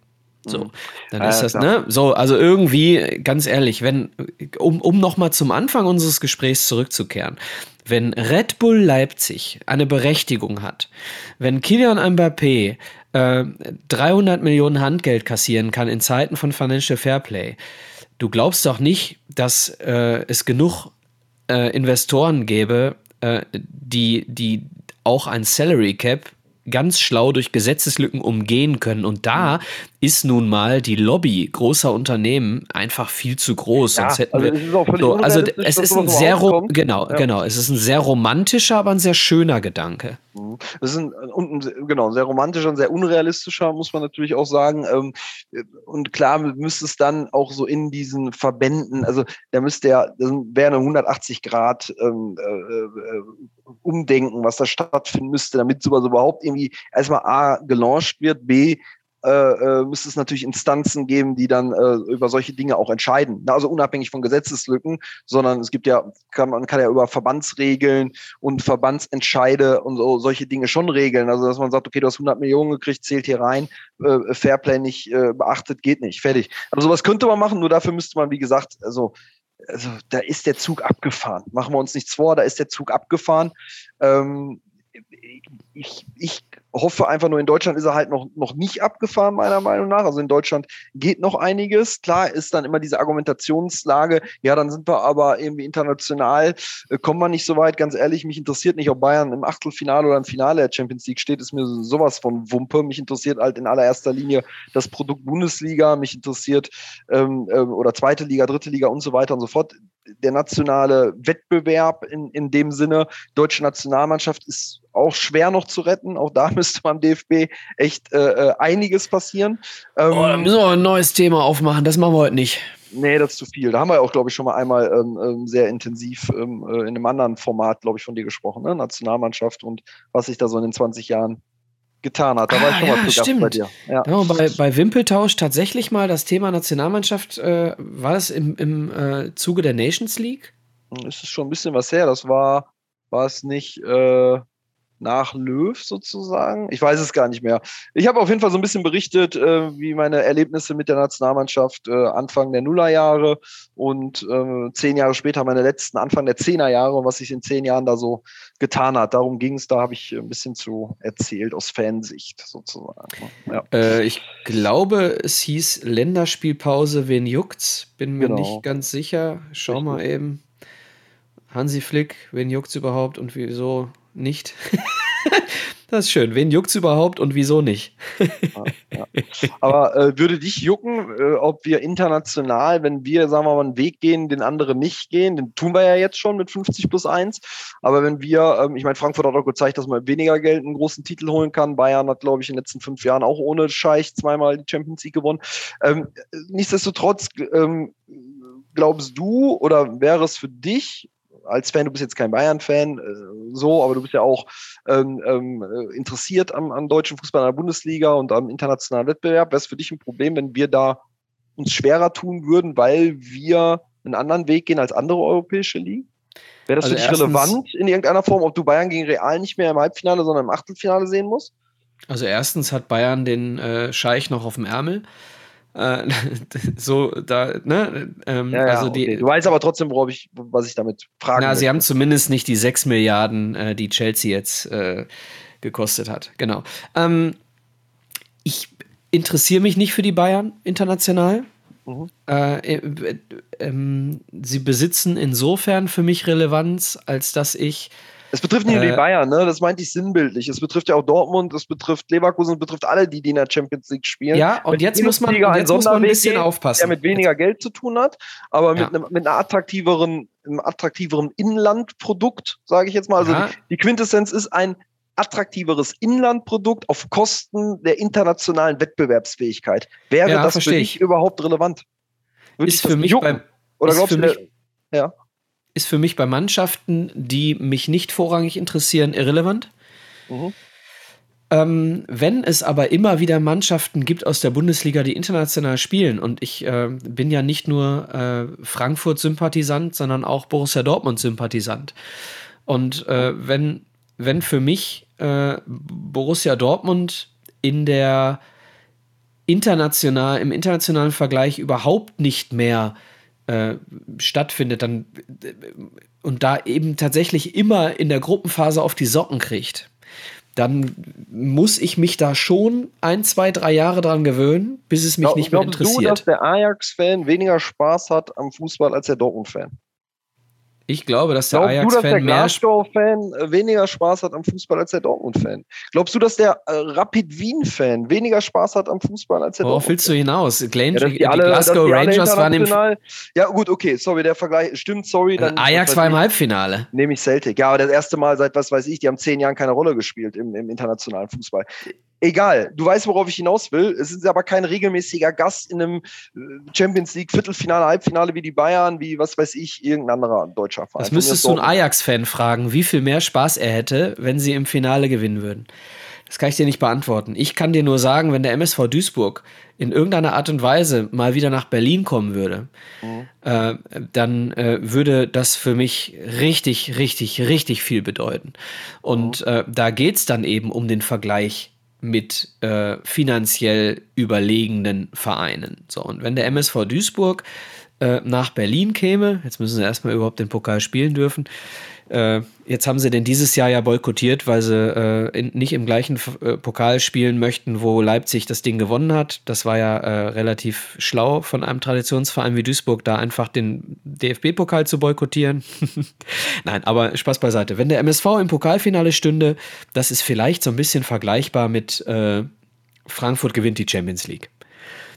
So, mhm. dann ist das, ne? So, also irgendwie, ganz ehrlich, wenn, um, um nochmal zum Anfang unseres Gesprächs zurückzukehren, wenn Red Bull Leipzig eine Berechtigung hat, wenn Kilian Mbappé äh, 300 Millionen Handgeld kassieren kann in Zeiten von Financial Fairplay, du glaubst doch nicht, dass äh, es genug äh, Investoren gäbe, äh, die, die auch ein Salary Cap ganz schlau durch Gesetzeslücken umgehen können. Und da mhm. ist nun mal die Lobby großer Unternehmen einfach viel zu groß. Ja, Sonst hätten also wir, es so, also es ist ein sehr genau, ja. genau, es ist ein sehr romantischer, aber ein sehr schöner Gedanke. Mhm. Das ist ein, ein, genau, ein sehr romantischer und sehr unrealistischer, muss man natürlich auch sagen. Ähm, und klar müsste es dann auch so in diesen Verbänden, also da müsste ja, das wäre eine 180 Grad ähm, äh, äh, Umdenken, was da stattfinden müsste, damit sowas überhaupt irgendwie erstmal A gelauncht wird, B äh, äh, müsste es natürlich Instanzen geben, die dann äh, über solche Dinge auch entscheiden. Also unabhängig von Gesetzeslücken, sondern es gibt ja, kann, man kann ja über Verbandsregeln und Verbandsentscheide und so, solche Dinge schon regeln. Also dass man sagt, okay, du hast 100 Millionen gekriegt, zählt hier rein, äh, Fairplay nicht äh, beachtet, geht nicht, fertig. Also sowas könnte man machen, nur dafür müsste man, wie gesagt, also also da ist der Zug abgefahren. Machen wir uns nichts vor, da ist der Zug abgefahren. Ähm, ich, ich hoffe einfach nur, in Deutschland ist er halt noch, noch nicht abgefahren, meiner Meinung nach. Also in Deutschland geht noch einiges. Klar ist dann immer diese Argumentationslage, ja, dann sind wir aber irgendwie international, äh, kommen wir nicht so weit. Ganz ehrlich, mich interessiert nicht, ob Bayern im Achtelfinale oder im Finale der Champions League steht, ist mir sowas von Wumpe. Mich interessiert halt in allererster Linie das Produkt Bundesliga, mich interessiert ähm, äh, oder zweite Liga, dritte Liga und so weiter und so fort der nationale Wettbewerb in, in dem Sinne. Deutsche Nationalmannschaft ist auch schwer noch zu retten. Auch da müsste beim DFB echt äh, äh, einiges passieren. Ähm, oh, dann müssen wir ein neues Thema aufmachen. Das machen wir heute nicht. Nee, das ist zu viel. Da haben wir auch, glaube ich, schon mal einmal ähm, ähm, sehr intensiv ähm, äh, in einem anderen Format, glaube ich, von dir gesprochen. Ne? Nationalmannschaft und was sich da so in den 20 Jahren getan hat. Da war ich ah, schon ja, mal stimmt. bei dir. Ja. ja bei, bei Wimpeltausch tatsächlich mal das Thema Nationalmannschaft, äh, war das im, im äh, Zuge der Nations League? Hm, ist es schon ein bisschen was her. Das war, war es nicht, äh, nach Löw sozusagen. Ich weiß es gar nicht mehr. Ich habe auf jeden Fall so ein bisschen berichtet, äh, wie meine Erlebnisse mit der Nationalmannschaft äh, Anfang der Nullerjahre und äh, zehn Jahre später meine letzten Anfang der Zehnerjahre und was sich in zehn Jahren da so getan hat. Darum ging es, da habe ich ein bisschen zu erzählt aus Fansicht sozusagen. Ja. Äh, ich glaube, es hieß Länderspielpause, wen juckt's? Bin mir genau. nicht ganz sicher. Schau Richtig. mal eben. Hansi Flick, wen juckt's überhaupt und wieso nicht. das ist schön. Wen juckt es überhaupt und wieso nicht? ja, ja. Aber äh, würde dich jucken, äh, ob wir international, wenn wir, sagen wir mal, einen Weg gehen, den andere nicht gehen, den tun wir ja jetzt schon mit 50 plus 1. Aber wenn wir, ähm, ich meine, Frankfurt hat auch gezeigt, dass man weniger Geld einen großen Titel holen kann. Bayern hat, glaube ich, in den letzten fünf Jahren auch ohne Scheich zweimal die Champions League gewonnen. Ähm, nichtsdestotrotz, ähm, glaubst du oder wäre es für dich als Fan, du bist jetzt kein Bayern-Fan, äh, so, aber du bist ja auch ähm, ähm, interessiert am, am deutschen Fußball in der Bundesliga und am internationalen Wettbewerb. Wäre es für dich ein Problem, wenn wir da uns schwerer tun würden, weil wir einen anderen Weg gehen als andere europäische Ligen? Wäre das also für dich relevant in irgendeiner Form, ob du Bayern gegen Real nicht mehr im Halbfinale, sondern im Achtelfinale sehen musst? Also erstens hat Bayern den äh, Scheich noch auf dem Ärmel. Äh, so, da, ne? Ähm, ja, ja, also die, okay. Du weißt aber trotzdem, worauf ich, was ich damit frage. Na, sie haben zumindest nicht die 6 Milliarden, äh, die Chelsea jetzt äh, gekostet hat. Genau. Ähm, ich interessiere mich nicht für die Bayern international. Mhm. Äh, äh, ähm, sie besitzen insofern für mich Relevanz, als dass ich es betrifft nicht nur die äh. Bayern, ne? das meinte ich sinnbildlich. Es betrifft ja auch Dortmund, es betrifft Leverkusen, es betrifft alle, die, die in der Champions League spielen. Ja, und jetzt muss man, jetzt muss man ein bisschen aufpassen. Der mit weniger Geld zu tun hat, aber mit, ja. einem, mit einer attraktiveren, einem attraktiveren Inlandprodukt, sage ich jetzt mal. Also ja. die, die Quintessenz ist ein attraktiveres Inlandprodukt auf Kosten der internationalen Wettbewerbsfähigkeit. Wäre ja, das für dich überhaupt relevant? Würde ist für mich beim, Oder glaubst du, ja? Ist für mich bei Mannschaften, die mich nicht vorrangig interessieren, irrelevant. Mhm. Ähm, wenn es aber immer wieder Mannschaften gibt aus der Bundesliga, die international spielen, und ich äh, bin ja nicht nur äh, Frankfurt-Sympathisant, sondern auch Borussia Dortmund-Sympathisant. Und äh, wenn, wenn für mich äh, Borussia Dortmund in der international, im internationalen Vergleich überhaupt nicht mehr äh, stattfindet, dann und da eben tatsächlich immer in der Gruppenphase auf die Socken kriegt, dann muss ich mich da schon ein, zwei, drei Jahre dran gewöhnen, bis es mich Glaub, nicht mehr interessiert. Du, dass der Ajax-Fan weniger Spaß hat am Fußball als der Dortmund-Fan? Ich glaube, dass der Ajax-Fan mehr Glasgow-Fan äh, weniger Spaß hat am Fußball als der Dortmund-Fan. Glaubst du, dass der äh, Rapid Wien-Fan weniger Spaß hat am Fußball als der Worauf Dortmund? willst du hinaus? Glen ja, die, alle, Glasgow die Rangers waren im Ja, gut, okay, sorry, der Vergleich stimmt, sorry. Dann, Ajax war im Halbfinale. Nehme ich Celtic. Ja, aber das erste Mal seit was weiß ich, die haben zehn Jahren keine Rolle gespielt im, im internationalen Fußball egal, du weißt, worauf ich hinaus will. Es ist aber kein regelmäßiger Gast in einem äh, Champions League Viertelfinale, Halbfinale wie die Bayern, wie was weiß ich, irgendein anderer deutscher Verein. Das müsstest du einen Ajax-Fan fragen, wie viel mehr Spaß er hätte, wenn sie im Finale gewinnen würden. Das kann ich dir nicht beantworten. Ich kann dir nur sagen, wenn der MSV Duisburg in irgendeiner Art und Weise mal wieder nach Berlin kommen würde, mhm. äh, dann äh, würde das für mich richtig, richtig, richtig viel bedeuten. Und mhm. äh, da geht es dann eben um den Vergleich mit äh, finanziell überlegenen Vereinen. So, und wenn der MSV Duisburg äh, nach Berlin käme, jetzt müssen sie erstmal überhaupt den Pokal spielen dürfen, äh, jetzt haben sie den dieses Jahr ja boykottiert, weil sie äh, in, nicht im gleichen äh, Pokal spielen möchten, wo Leipzig das Ding gewonnen hat. Das war ja äh, relativ schlau von einem Traditionsverein wie Duisburg, da einfach den DFB-Pokal zu boykottieren. Nein, aber Spaß beiseite. Wenn der MSV im Pokalfinale stünde, das ist vielleicht so ein bisschen vergleichbar mit Frankfurt gewinnt die Champions League.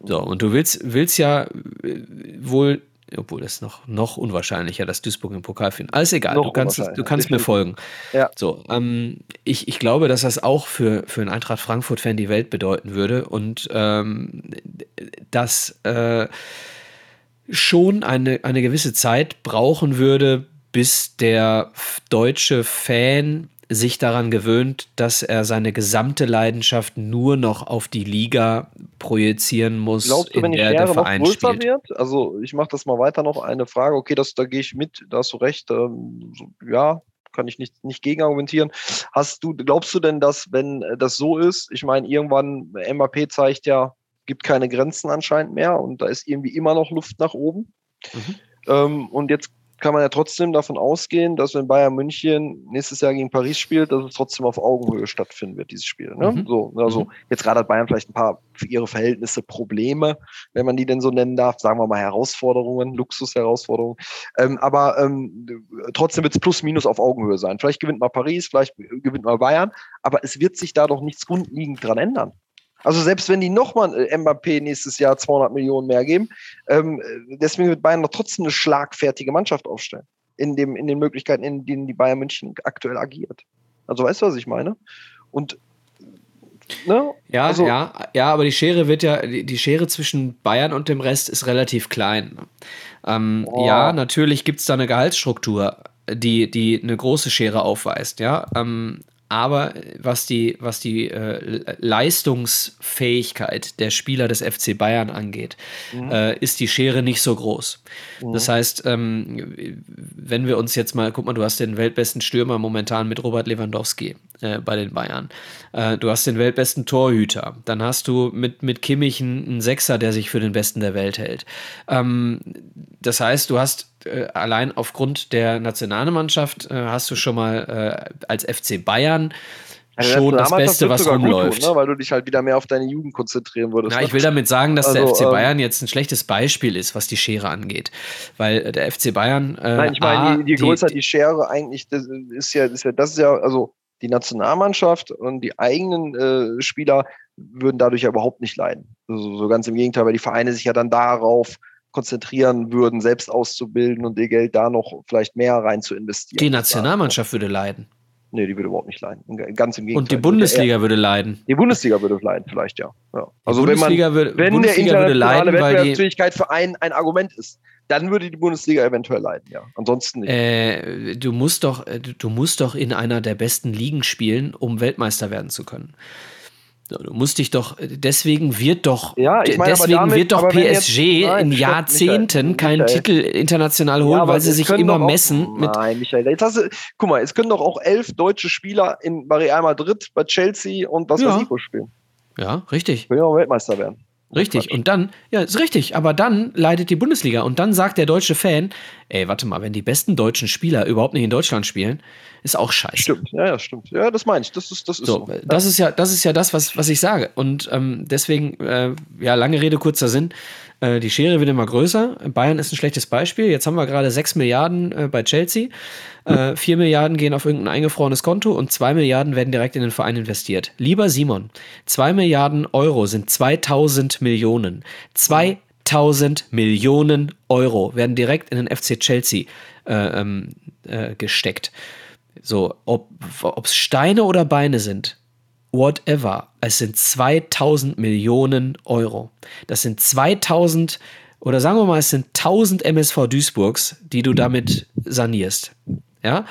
So, und du willst, willst ja äh, wohl obwohl das ist noch, noch unwahrscheinlicher, dass Duisburg im Pokal findet. Alles egal, noch du kannst, du kannst mir folgen. Ja. So, ähm, ich, ich glaube, dass das auch für, für einen Eintracht Frankfurt-Fan die Welt bedeuten würde und ähm, dass äh, schon eine, eine gewisse Zeit brauchen würde, bis der deutsche Fan sich daran gewöhnt, dass er seine gesamte Leidenschaft nur noch auf die Liga projizieren muss, Glaubst du, in wenn der der Verein noch größer spielt. wird? Also ich mache das mal weiter noch eine Frage. Okay, das, da gehe ich mit, da hast du recht. Ähm, so, ja, kann ich nicht, nicht gegen argumentieren. Hast du, glaubst du denn, dass, wenn das so ist, ich meine, irgendwann, MAP zeigt ja, gibt keine Grenzen anscheinend mehr und da ist irgendwie immer noch Luft nach oben. Mhm. Ähm, und jetzt kann man ja trotzdem davon ausgehen, dass wenn Bayern München nächstes Jahr gegen Paris spielt, dass es trotzdem auf Augenhöhe stattfinden wird, dieses Spiel. Ne? Mhm. So, also mhm. jetzt gerade hat Bayern vielleicht ein paar für ihre Verhältnisse Probleme, wenn man die denn so nennen darf, sagen wir mal Herausforderungen, Luxusherausforderungen. Ähm, aber ähm, trotzdem wird es plus minus auf Augenhöhe sein. Vielleicht gewinnt mal Paris, vielleicht gewinnt mal Bayern, aber es wird sich da doch nichts grundlegend dran ändern. Also selbst wenn die nochmal äh, Mbappé nächstes Jahr 200 Millionen mehr geben, ähm, deswegen wird Bayern noch trotzdem eine schlagfertige Mannschaft aufstellen. In, dem, in den Möglichkeiten, in denen die Bayern München aktuell agiert. Also weißt du, was ich meine? Und Ne? Ja, also, ja, ja, aber die Schere wird ja, die, die, Schere zwischen Bayern und dem Rest ist relativ klein. Ähm, oh. Ja, natürlich gibt es da eine Gehaltsstruktur, die, die eine große Schere aufweist, ja. Ähm, aber was die, was die äh, Leistungsfähigkeit der Spieler des FC Bayern angeht, mhm. äh, ist die Schere nicht so groß. Mhm. Das heißt, ähm, wenn wir uns jetzt mal, guck mal, du hast den weltbesten Stürmer momentan mit Robert Lewandowski äh, bei den Bayern. Äh, du hast den weltbesten Torhüter. Dann hast du mit, mit Kimmich einen, einen Sechser, der sich für den Besten der Welt hält. Ähm, das heißt, du hast äh, allein aufgrund der Nationalmannschaft äh, hast du schon mal äh, als FC Bayern also schon das Beste, was rumläuft. Tun, ne? Weil du dich halt wieder mehr auf deine Jugend konzentrieren würdest. Na, ne? ich will damit sagen, dass also, der FC ähm, Bayern jetzt ein schlechtes Beispiel ist, was die Schere angeht. Weil der FC Bayern. Äh, Nein, ich meine, je, je größer die, die, Schere eigentlich das ist ja, ist ja, das ist ja, also die Nationalmannschaft und die eigenen äh, Spieler würden dadurch ja überhaupt nicht leiden. Also, so ganz im Gegenteil, weil die Vereine sich ja dann darauf konzentrieren würden, selbst auszubilden und ihr Geld da noch vielleicht mehr rein zu investieren. Die Nationalmannschaft würde leiden. Nee, die würde überhaupt nicht leiden. Ganz im Gegenteil. Und die Bundesliga würde leiden. Die Bundesliga würde leiden, vielleicht, ja. ja. Also wenn man, würde, wenn Bundesliga der internationale Wettbewerbsfähigkeit für einen ein Argument ist, dann würde die Bundesliga eventuell leiden, ja. Ansonsten nicht. Äh, du musst doch, äh, du musst doch in einer der besten Ligen spielen, um Weltmeister werden zu können. Du musst dich doch, deswegen wird doch, ja, ich meine, deswegen damit, wird doch PSG jetzt, nein, in Jahrzehnten Michael, keinen Michael. Titel international holen, ja, weil sie sich immer auch, messen. nein, Michael, jetzt hast du, guck mal, es können doch auch elf deutsche Spieler in bei Real Madrid, bei Chelsea und was ja. weiß ich spielen. Ja, richtig. Können ja auch Weltmeister werden. Richtig. Und dann, ja, ist richtig. Aber dann leidet die Bundesliga. Und dann sagt der deutsche Fan, ey, warte mal, wenn die besten deutschen Spieler überhaupt nicht in Deutschland spielen, ist auch scheiße. Stimmt, ja, ja, stimmt. Ja, das meine ich. Das ist, das ist so. so. Das ist ja, das ist ja das, was, was ich sage. Und ähm, deswegen, äh, ja, lange Rede, kurzer Sinn. Äh, die Schere wird immer größer. Bayern ist ein schlechtes Beispiel. Jetzt haben wir gerade 6 Milliarden äh, bei Chelsea. Äh, 4 Milliarden gehen auf irgendein eingefrorenes Konto und 2 Milliarden werden direkt in den Verein investiert. Lieber Simon, 2 Milliarden Euro sind 2000 Millionen. 2000 Millionen Euro werden direkt in den FC Chelsea äh, ähm, äh, gesteckt. So, ob es Steine oder Beine sind, whatever. Es sind 2000 Millionen Euro. Das sind 2000 oder sagen wir mal, es sind 1000 MSV Duisburgs, die du damit sanierst. Ja,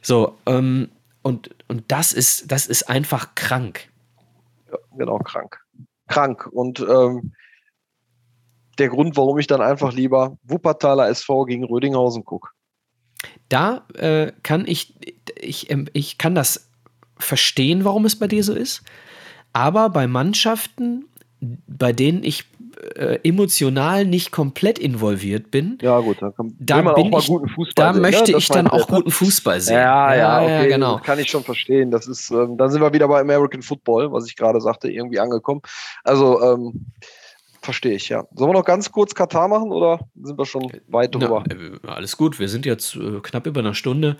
so, ähm, und, und das ist, das ist einfach krank. Ja, genau, krank. Krank. Und ähm, der Grund, warum ich dann einfach lieber Wuppertaler SV gegen Rödinghausen gucke. Da äh, kann ich, ich, ich kann das verstehen, warum es bei dir so ist. Aber bei Mannschaften, bei denen ich äh, emotional nicht komplett involviert bin, ja gut, da, kann, da guten Fußball da sehen, möchte ne? ich dann auch guten Fußball sehen. Ja, ja, ja, okay, genau. kann ich schon verstehen. Das ist, ähm, dann sind wir wieder bei American Football, was ich gerade sagte, irgendwie angekommen. Also ähm, verstehe ich ja. Sollen wir noch ganz kurz Katar machen oder sind wir schon weit drüber? Na, äh, alles gut, wir sind jetzt äh, knapp über einer Stunde.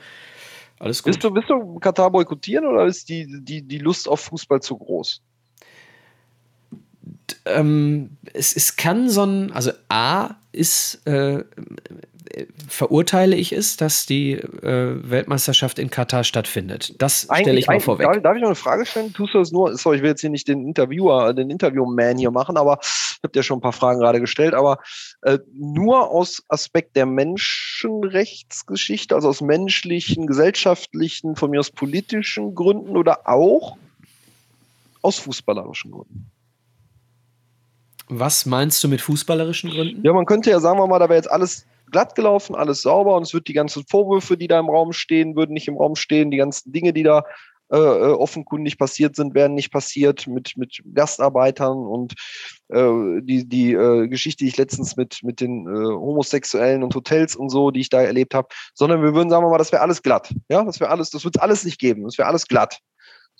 Alles gut. Bist du, bist du Katar boykottieren oder ist die, die, die Lust auf Fußball zu groß? Ähm, es, es kann so ein, also A ist, äh, verurteile ich es, dass die äh, Weltmeisterschaft in Katar stattfindet. Das stelle ich mal vorweg. Darf, darf, ich noch eine Frage stellen? Tust du das nur, sorry, ich will jetzt hier nicht den Interviewer, den Interviewman hier machen, aber ich habe dir schon ein paar Fragen gerade gestellt, aber äh, nur aus Aspekt der Menschenrechtsgeschichte, also aus menschlichen, gesellschaftlichen, von mir aus politischen Gründen oder auch aus fußballerischen Gründen? Was meinst du mit fußballerischen Gründen? Ja, man könnte ja sagen wir mal, da wäre jetzt alles glatt gelaufen, alles sauber und es wird die ganzen Vorwürfe, die da im Raum stehen, würden nicht im Raum stehen, die ganzen Dinge, die da äh, äh, offenkundig passiert sind, werden nicht passiert mit, mit Gastarbeitern und äh, die, die äh, Geschichte, die ich letztens mit, mit den äh, Homosexuellen und Hotels und so, die ich da erlebt habe, sondern wir würden sagen wir mal, das wäre alles glatt. Ja, das wäre alles, das wird es alles nicht geben, das wäre alles glatt.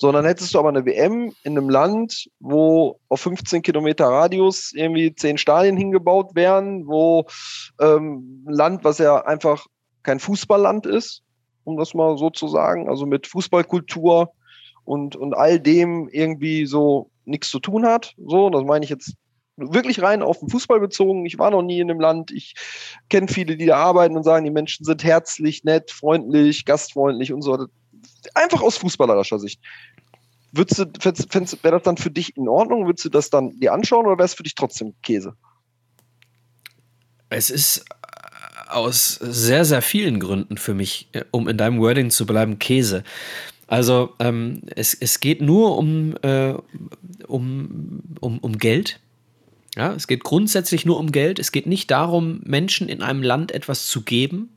Sondern hättest du aber eine WM in einem Land, wo auf 15 Kilometer Radius irgendwie zehn Stadien hingebaut wären, wo ähm, ein Land, was ja einfach kein Fußballland ist, um das mal so zu sagen, also mit Fußballkultur und, und all dem irgendwie so nichts zu tun hat. So, das meine ich jetzt wirklich rein auf den Fußball bezogen. Ich war noch nie in dem Land. Ich kenne viele, die da arbeiten und sagen, die Menschen sind herzlich, nett, freundlich, gastfreundlich und so. Einfach aus fußballerischer Sicht. Würdest du, wäre das dann für dich in Ordnung? Würdest du das dann dir anschauen oder wäre es für dich trotzdem Käse? Es ist aus sehr, sehr vielen Gründen für mich, äh, um in deinem Wording zu bleiben, Käse. Also ähm, es, es geht nur um, äh, um, um, um Geld. Ja, es geht grundsätzlich nur um Geld. Es geht nicht darum, Menschen in einem Land etwas zu geben.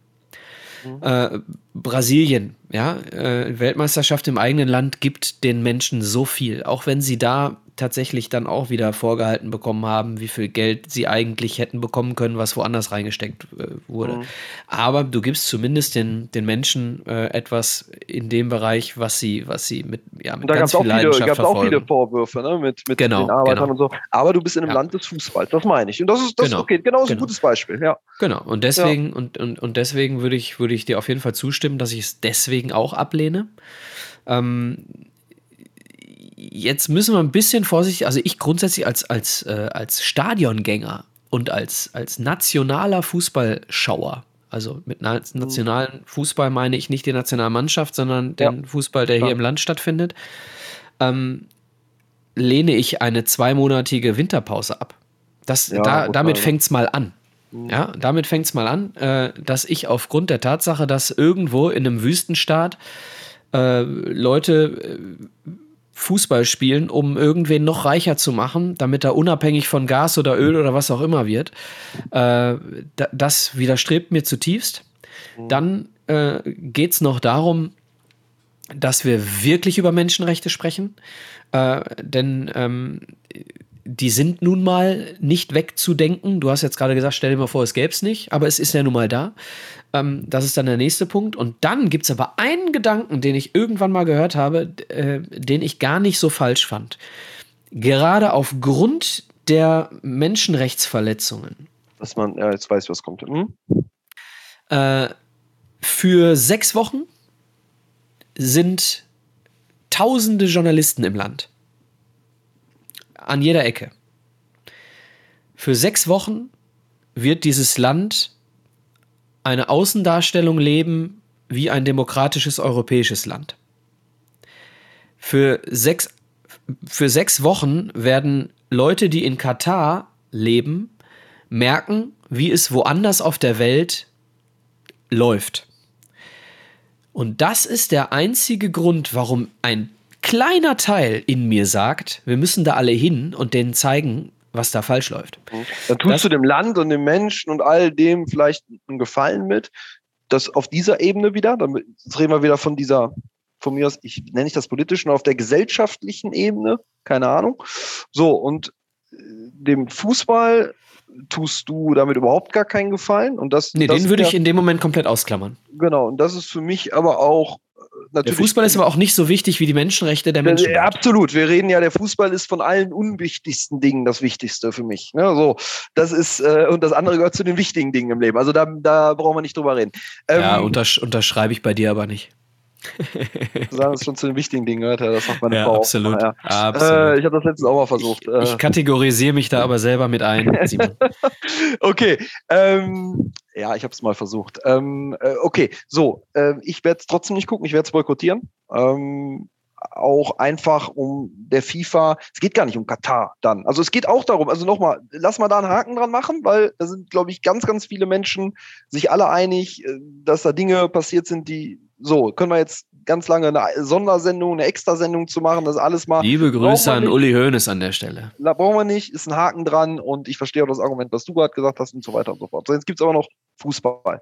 Mhm. Äh, Brasilien, ja, äh, Weltmeisterschaft im eigenen Land gibt den Menschen so viel, auch wenn sie da tatsächlich dann auch wieder vorgehalten bekommen haben, wie viel Geld sie eigentlich hätten bekommen können, was woanders reingesteckt äh, wurde. Mhm. Aber du gibst zumindest den, den Menschen äh, etwas in dem Bereich, was sie, was sie mit, ja, mit da ganz viel Leidenschaft viele, verfolgen. auch viele Vorwürfe ne? mit, mit genau, den Arbeitern genau. und so. Aber du bist in einem ja. Land des Fußballs, das meine ich. Und das ist das genau. okay, genau, ist genau. ein gutes Beispiel. Ja. Genau. Und deswegen, ja. und, und, und deswegen würde ich, würde ich dir auf jeden Fall zustimmen, dass ich es deswegen auch ablehne. Ähm, jetzt müssen wir ein bisschen vorsichtig, also ich grundsätzlich als, als, äh, als Stadiongänger und als, als nationaler Fußballschauer, also mit mhm. nationalen Fußball meine ich nicht die Nationalmannschaft, sondern den ja. Fußball, der Klar. hier im Land stattfindet, ähm, lehne ich eine zweimonatige Winterpause ab. Das, ja, da, damit fängt es mal an. Ja, damit fängt es mal an, äh, dass ich aufgrund der Tatsache, dass irgendwo in einem Wüstenstaat äh, Leute äh, Fußball spielen, um irgendwen noch reicher zu machen, damit er unabhängig von Gas oder Öl oder was auch immer wird. Äh, das widerstrebt mir zutiefst. Mhm. Dann äh, geht es noch darum, dass wir wirklich über Menschenrechte sprechen. Äh, denn ähm, die sind nun mal nicht wegzudenken. Du hast jetzt gerade gesagt, stell dir mal vor, es gäbe es nicht, aber es ist ja nun mal da. Ähm, das ist dann der nächste Punkt. Und dann gibt es aber einen Gedanken, den ich irgendwann mal gehört habe, äh, den ich gar nicht so falsch fand. Gerade aufgrund der Menschenrechtsverletzungen. Dass man, ja, jetzt weiß, was kommt. Hm? Äh, für sechs Wochen sind tausende Journalisten im Land. An jeder Ecke. Für sechs Wochen wird dieses Land eine Außendarstellung leben wie ein demokratisches europäisches Land. Für sechs, für sechs Wochen werden Leute, die in Katar leben, merken, wie es woanders auf der Welt läuft. Und das ist der einzige Grund, warum ein kleiner Teil in mir sagt, wir müssen da alle hin und denen zeigen, was da falsch läuft. Dann tust das, du dem Land und dem Menschen und all dem vielleicht einen Gefallen mit. Das auf dieser Ebene wieder, dann reden wir wieder von dieser, von mir aus, ich nenne ich das politischen, auf der gesellschaftlichen Ebene, keine Ahnung. So, und äh, dem Fußball tust du damit überhaupt gar keinen Gefallen. Und das, nee, das den würde ich in dem Moment komplett ausklammern. Genau, und das ist für mich aber auch natürlich. Der Fußball ist aber auch nicht so wichtig wie die Menschenrechte der Menschen. Absolut. Wir reden ja, der Fußball ist von allen unwichtigsten Dingen das Wichtigste für mich. Ne? So, das ist, äh, und das andere gehört zu den wichtigen Dingen im Leben. Also da, da brauchen wir nicht drüber reden. Ähm, ja, untersch unterschreibe ich bei dir aber nicht. Du sagst schon zu den wichtigen Dingen gehört, das macht meine ja, Frau. Absolut. Ja. absolut. Äh, ich habe das letztens auch mal versucht. Ich, ich äh. kategorisiere mich da aber selber mit ein, okay. Ähm, ja, ich habe es mal versucht. Ähm, äh, okay, so. Äh, ich werde es trotzdem nicht gucken, ich werde es boykottieren. Ähm, auch einfach um der FIFA, es geht gar nicht um Katar dann. Also es geht auch darum, also nochmal, lass mal da einen Haken dran machen, weil da sind, glaube ich, ganz, ganz viele Menschen sich alle einig, äh, dass da Dinge passiert sind, die so, können wir jetzt ganz lange eine Sondersendung, eine Extrasendung zu machen, das alles mal. Liebe Grüße an Uli Hoeneß an der Stelle. Da brauchen wir nicht, ist ein Haken dran und ich verstehe auch das Argument, was du gerade gesagt hast und so weiter und so fort. So, jetzt gibt es aber noch Fußball.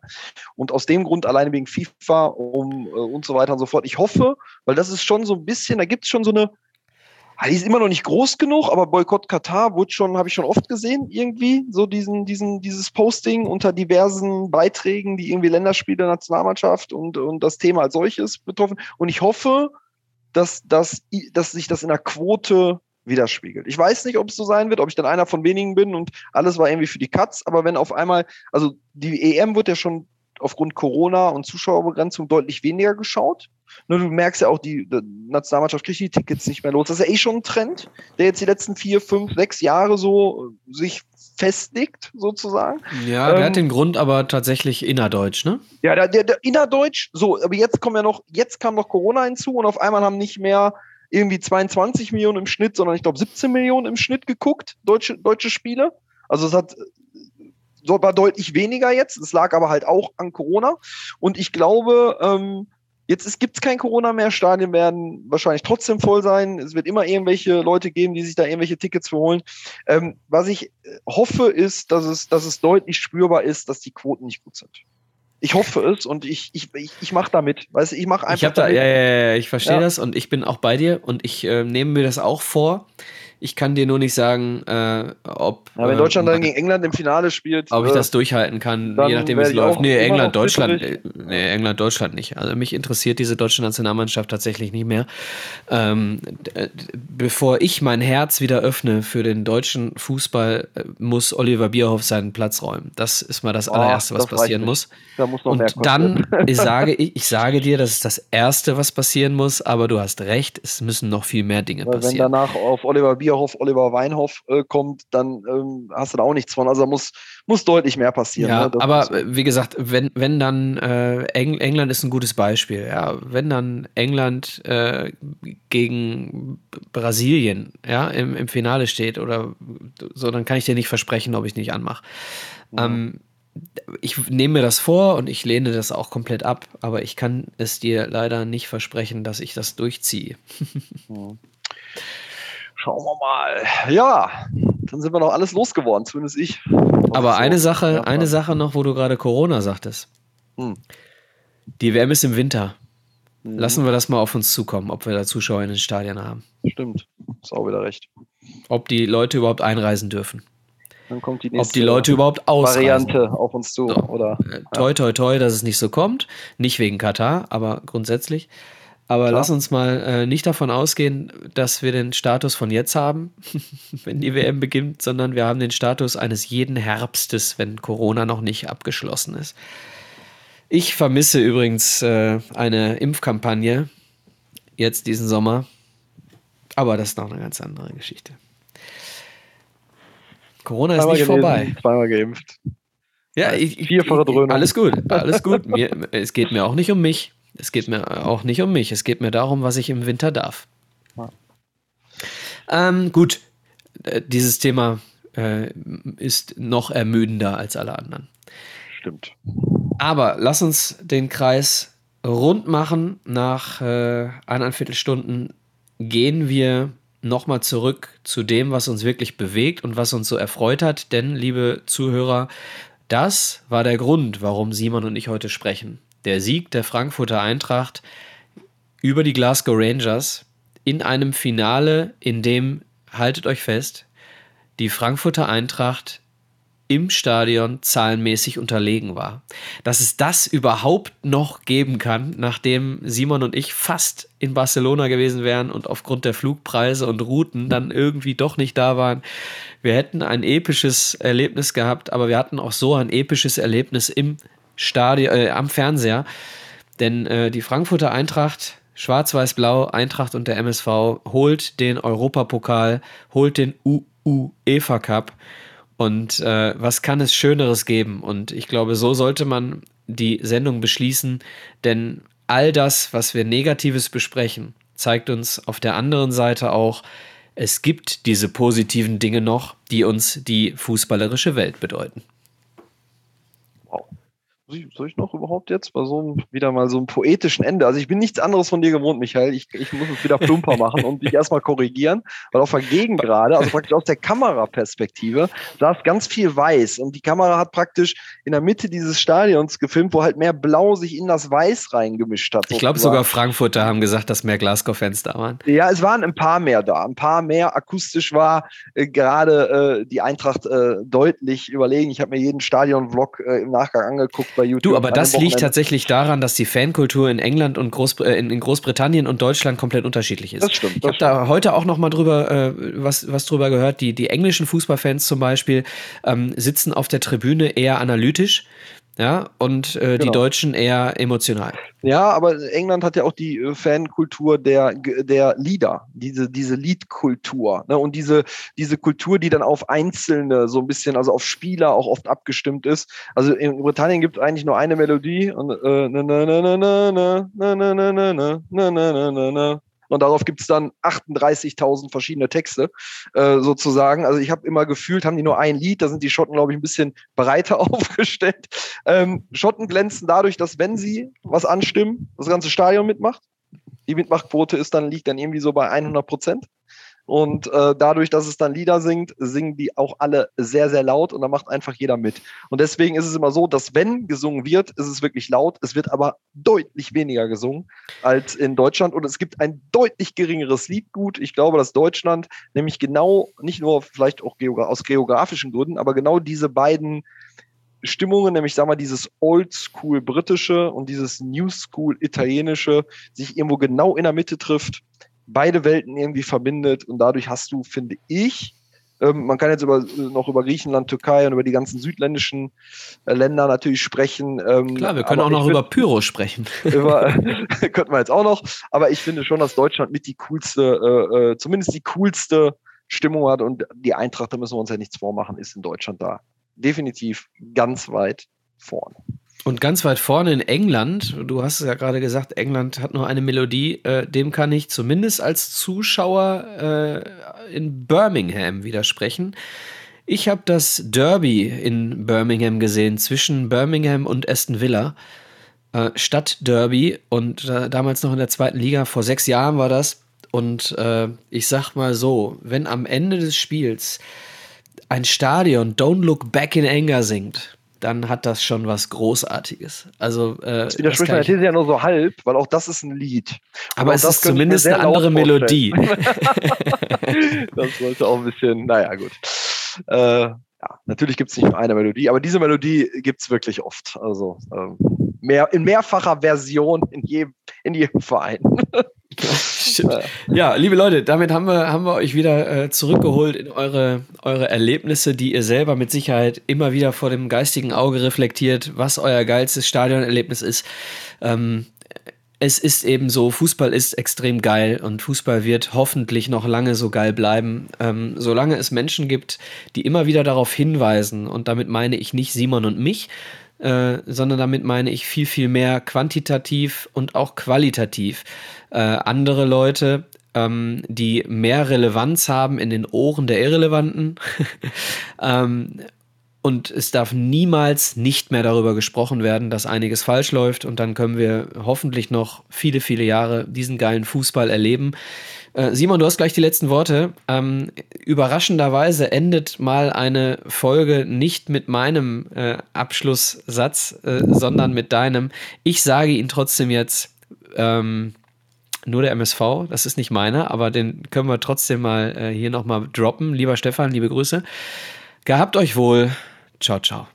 Und aus dem Grund, alleine wegen FIFA um, äh, und so weiter und so fort, ich hoffe, weil das ist schon so ein bisschen, da gibt es schon so eine, die ist immer noch nicht groß genug, aber Boykott Katar wurde schon, habe ich schon oft gesehen, irgendwie, so diesen, diesen, dieses Posting unter diversen Beiträgen, die irgendwie Länderspiele, Nationalmannschaft und, und das Thema als solches betroffen. Und ich hoffe, dass, dass, dass sich das in der Quote widerspiegelt. Ich weiß nicht, ob es so sein wird, ob ich dann einer von wenigen bin und alles war irgendwie für die Katz, aber wenn auf einmal, also die EM wird ja schon aufgrund Corona und Zuschauerbegrenzung deutlich weniger geschaut. Nur du merkst ja auch, die, die Nationalmannschaft kriegt die Tickets nicht mehr los. Das ist ja eh schon ein Trend, der jetzt die letzten vier, fünf, sechs Jahre so sich festigt, sozusagen. Ja, der ähm, hat den Grund aber tatsächlich innerdeutsch, ne? Ja, der, der, der innerdeutsch, so, aber jetzt kommen ja noch, jetzt kam noch Corona hinzu und auf einmal haben nicht mehr irgendwie 22 Millionen im Schnitt, sondern ich glaube 17 Millionen im Schnitt geguckt, deutsche, deutsche Spiele. Also es hat war deutlich weniger jetzt. Es lag aber halt auch an Corona. Und ich glaube, ähm, Jetzt gibt es kein Corona mehr, Stadien werden wahrscheinlich trotzdem voll sein. Es wird immer irgendwelche Leute geben, die sich da irgendwelche Tickets holen. Ähm, was ich äh, hoffe, ist, dass es, dass es deutlich spürbar ist, dass die Quoten nicht gut sind. Ich hoffe es und ich, ich, ich, ich mache damit. Weißt du, ich mache einfach. Ich, da, ja, ja, ja, ich verstehe ja. das und ich bin auch bei dir und ich äh, nehme mir das auch vor. Ich kann dir nur nicht sagen, äh, ob. Ja, wenn Deutschland äh, dann gegen England im Finale spielt. Ob ich das durchhalten kann, je nachdem, wie es läuft. Nee, England, Deutschland. Äh, nee, England, Deutschland nicht. Also mich interessiert diese deutsche Nationalmannschaft tatsächlich nicht mehr. Ähm, bevor ich mein Herz wieder öffne für den deutschen Fußball, äh, muss Oliver Bierhoff seinen Platz räumen. Das ist mal das oh, allererste, was passieren muss. Da muss Und dann ich sage ich, ich sage dir, das ist das Erste, was passieren muss, aber du hast recht, es müssen noch viel mehr Dinge Weil passieren. Wenn danach auf Oliver Bierhoff Bierhoff, Oliver Weinhoff äh, kommt, dann ähm, hast du da auch nichts von. Also muss, muss deutlich mehr passieren. Ja, ne? aber so. wie gesagt, wenn, wenn dann äh, Eng England ist ein gutes Beispiel, ja, wenn dann England äh, gegen Brasilien ja, im, im Finale steht oder so, dann kann ich dir nicht versprechen, ob ich nicht anmache. Ja. Ähm, ich nehme mir das vor und ich lehne das auch komplett ab, aber ich kann es dir leider nicht versprechen, dass ich das durchziehe. ja. Schauen wir mal. Ja, dann sind wir noch alles losgeworden, zumindest ich. Aber eine so. Sache, ja, eine Sache noch, wo du gerade Corona sagtest. Hm. Die WM ist im Winter. Hm. Lassen wir das mal auf uns zukommen, ob wir da Zuschauer in den Stadien haben. Stimmt, ist auch wieder recht. ob die Leute überhaupt einreisen dürfen. Dann kommt die nächste ob die Leute überhaupt ausreisen. Variante auf uns zu. So. Oder, äh, toi, toi, toi, dass es nicht so kommt. Nicht wegen Katar, aber grundsätzlich. Aber Klar. lass uns mal äh, nicht davon ausgehen, dass wir den Status von jetzt haben, wenn die WM beginnt, sondern wir haben den Status eines jeden Herbstes, wenn Corona noch nicht abgeschlossen ist. Ich vermisse übrigens äh, eine Impfkampagne jetzt diesen Sommer, aber das ist noch eine ganz andere Geschichte. Corona ist nicht gelesen, vorbei. Zweimal geimpft. Ja, ich, Vierfache Dröhnung. Alles gut, alles gut. Mir, es geht mir auch nicht um mich. Es geht mir auch nicht um mich. Es geht mir darum, was ich im Winter darf. Ja. Ähm, gut, äh, dieses Thema äh, ist noch ermüdender als alle anderen. Stimmt. Aber lass uns den Kreis rund machen. Nach äh, eineinviertel Stunden gehen wir nochmal zurück zu dem, was uns wirklich bewegt und was uns so erfreut hat. Denn, liebe Zuhörer, das war der Grund, warum Simon und ich heute sprechen. Der Sieg der Frankfurter Eintracht über die Glasgow Rangers in einem Finale, in dem, haltet euch fest, die Frankfurter Eintracht im Stadion zahlenmäßig unterlegen war. Dass es das überhaupt noch geben kann, nachdem Simon und ich fast in Barcelona gewesen wären und aufgrund der Flugpreise und Routen dann irgendwie doch nicht da waren. Wir hätten ein episches Erlebnis gehabt, aber wir hatten auch so ein episches Erlebnis im Stadion, äh, am Fernseher. Denn äh, die Frankfurter Eintracht, Schwarz-Weiß-Blau, Eintracht und der MSV holt den Europapokal, holt den UEFA Cup und äh, was kann es Schöneres geben? Und ich glaube, so sollte man die Sendung beschließen, denn all das, was wir Negatives besprechen, zeigt uns auf der anderen Seite auch, es gibt diese positiven Dinge noch, die uns die fußballerische Welt bedeuten soll ich noch überhaupt jetzt bei so einem, wieder mal so einem poetischen Ende? Also ich bin nichts anderes von dir gewohnt, Michael. Ich, ich muss es wieder plumper machen und dich erstmal korrigieren, weil auf der Gegend gerade, also praktisch aus der Kameraperspektive, ist ganz viel weiß und die Kamera hat praktisch in der Mitte dieses Stadions gefilmt, wo halt mehr Blau sich in das Weiß reingemischt hat. Sozusagen. Ich glaube sogar Frankfurter haben gesagt, dass mehr Glasgow-Fans da waren. Ja, es waren ein paar mehr da. Ein paar mehr. Akustisch war äh, gerade äh, die Eintracht äh, deutlich überlegen. Ich habe mir jeden Stadion-Vlog äh, im Nachgang angeguckt bei YouTube. Du, aber das liegt tatsächlich daran, dass die Fankultur in England und Groß, äh, in, Großbritannien und Deutschland komplett unterschiedlich ist. Das stimmt. Das ich habe da heute auch noch mal drüber äh, was, was drüber gehört. Die, die englischen Fußballfans zum Beispiel ähm, sitzen auf der Tribüne eher analytisch ja, und äh, genau. die Deutschen eher emotional. Ja, aber England hat ja auch die äh, Fankultur der, der Lieder, diese, diese Liedkultur. Ne? Und diese, diese Kultur, die dann auf Einzelne so ein bisschen, also auf Spieler auch oft abgestimmt ist. Also in Britannien gibt es eigentlich nur eine Melodie und äh, und darauf gibt es dann 38.000 verschiedene Texte äh, sozusagen. Also ich habe immer gefühlt, haben die nur ein Lied, da sind die Schotten, glaube ich, ein bisschen breiter aufgestellt. Ähm, Schotten glänzen dadurch, dass wenn sie was anstimmen, das ganze Stadion mitmacht. Die Mitmachquote ist dann, liegt dann irgendwie so bei 100 Prozent. Und äh, dadurch, dass es dann Lieder singt, singen die auch alle sehr, sehr laut und da macht einfach jeder mit. Und deswegen ist es immer so, dass wenn gesungen wird, ist es wirklich laut. Es wird aber deutlich weniger gesungen als in Deutschland und es gibt ein deutlich geringeres Liedgut. Ich glaube, dass Deutschland nämlich genau, nicht nur vielleicht auch aus geografischen Gründen, aber genau diese beiden Stimmungen, nämlich sag mal dieses Oldschool britische und dieses New School italienische, sich irgendwo genau in der Mitte trifft beide Welten irgendwie verbindet und dadurch hast du, finde ich, ähm, man kann jetzt über, noch über Griechenland, Türkei und über die ganzen südländischen äh, Länder natürlich sprechen. Ähm, Klar, wir können auch noch find, über Pyro sprechen. Über, könnten wir jetzt auch noch. Aber ich finde schon, dass Deutschland mit die coolste, äh, äh, zumindest die coolste Stimmung hat und die Eintracht, da müssen wir uns ja nichts vormachen, ist in Deutschland da definitiv ganz weit vorne. Und ganz weit vorne in England, du hast es ja gerade gesagt, England hat nur eine Melodie, äh, dem kann ich zumindest als Zuschauer äh, in Birmingham widersprechen. Ich habe das Derby in Birmingham gesehen zwischen Birmingham und Aston Villa. Äh, Stadtderby und äh, damals noch in der zweiten Liga, vor sechs Jahren war das. Und äh, ich sag mal so, wenn am Ende des Spiels ein Stadion Don't Look Back in Anger singt, dann hat das schon was Großartiges. Also, äh, das widerspricht meiner These ja nur so halb, weil auch das ist ein Lied. Und aber es ist zumindest eine andere Melodie. das sollte auch ein bisschen, naja, gut. Äh, ja, natürlich gibt es nicht nur eine Melodie, aber diese Melodie gibt es wirklich oft. Also ähm, mehr, in mehrfacher Version in jedem, in jedem Verein. ja, liebe Leute, damit haben wir, haben wir euch wieder äh, zurückgeholt in eure, eure Erlebnisse, die ihr selber mit Sicherheit immer wieder vor dem geistigen Auge reflektiert, was euer geilstes Stadionerlebnis ist. Ähm, es ist eben so, Fußball ist extrem geil und Fußball wird hoffentlich noch lange so geil bleiben, ähm, solange es Menschen gibt, die immer wieder darauf hinweisen. Und damit meine ich nicht Simon und mich, äh, sondern damit meine ich viel, viel mehr quantitativ und auch qualitativ. Äh, andere Leute, ähm, die mehr Relevanz haben in den Ohren der Irrelevanten. ähm, und es darf niemals nicht mehr darüber gesprochen werden, dass einiges falsch läuft. Und dann können wir hoffentlich noch viele, viele Jahre diesen geilen Fußball erleben. Äh, Simon, du hast gleich die letzten Worte. Ähm, überraschenderweise endet mal eine Folge nicht mit meinem äh, Abschlusssatz, äh, sondern mit deinem. Ich sage ihn trotzdem jetzt. Ähm, nur der MSV, das ist nicht meiner, aber den können wir trotzdem mal äh, hier nochmal droppen. Lieber Stefan, liebe Grüße. Gehabt euch wohl. Ciao, ciao.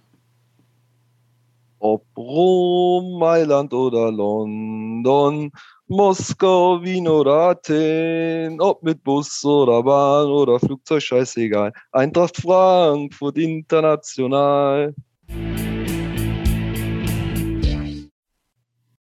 Ob Rom, Mailand oder London, Moskau, Wien oder Athen, ob mit Bus oder Bahn oder Flugzeug, scheißegal. Eintracht Frankfurt international.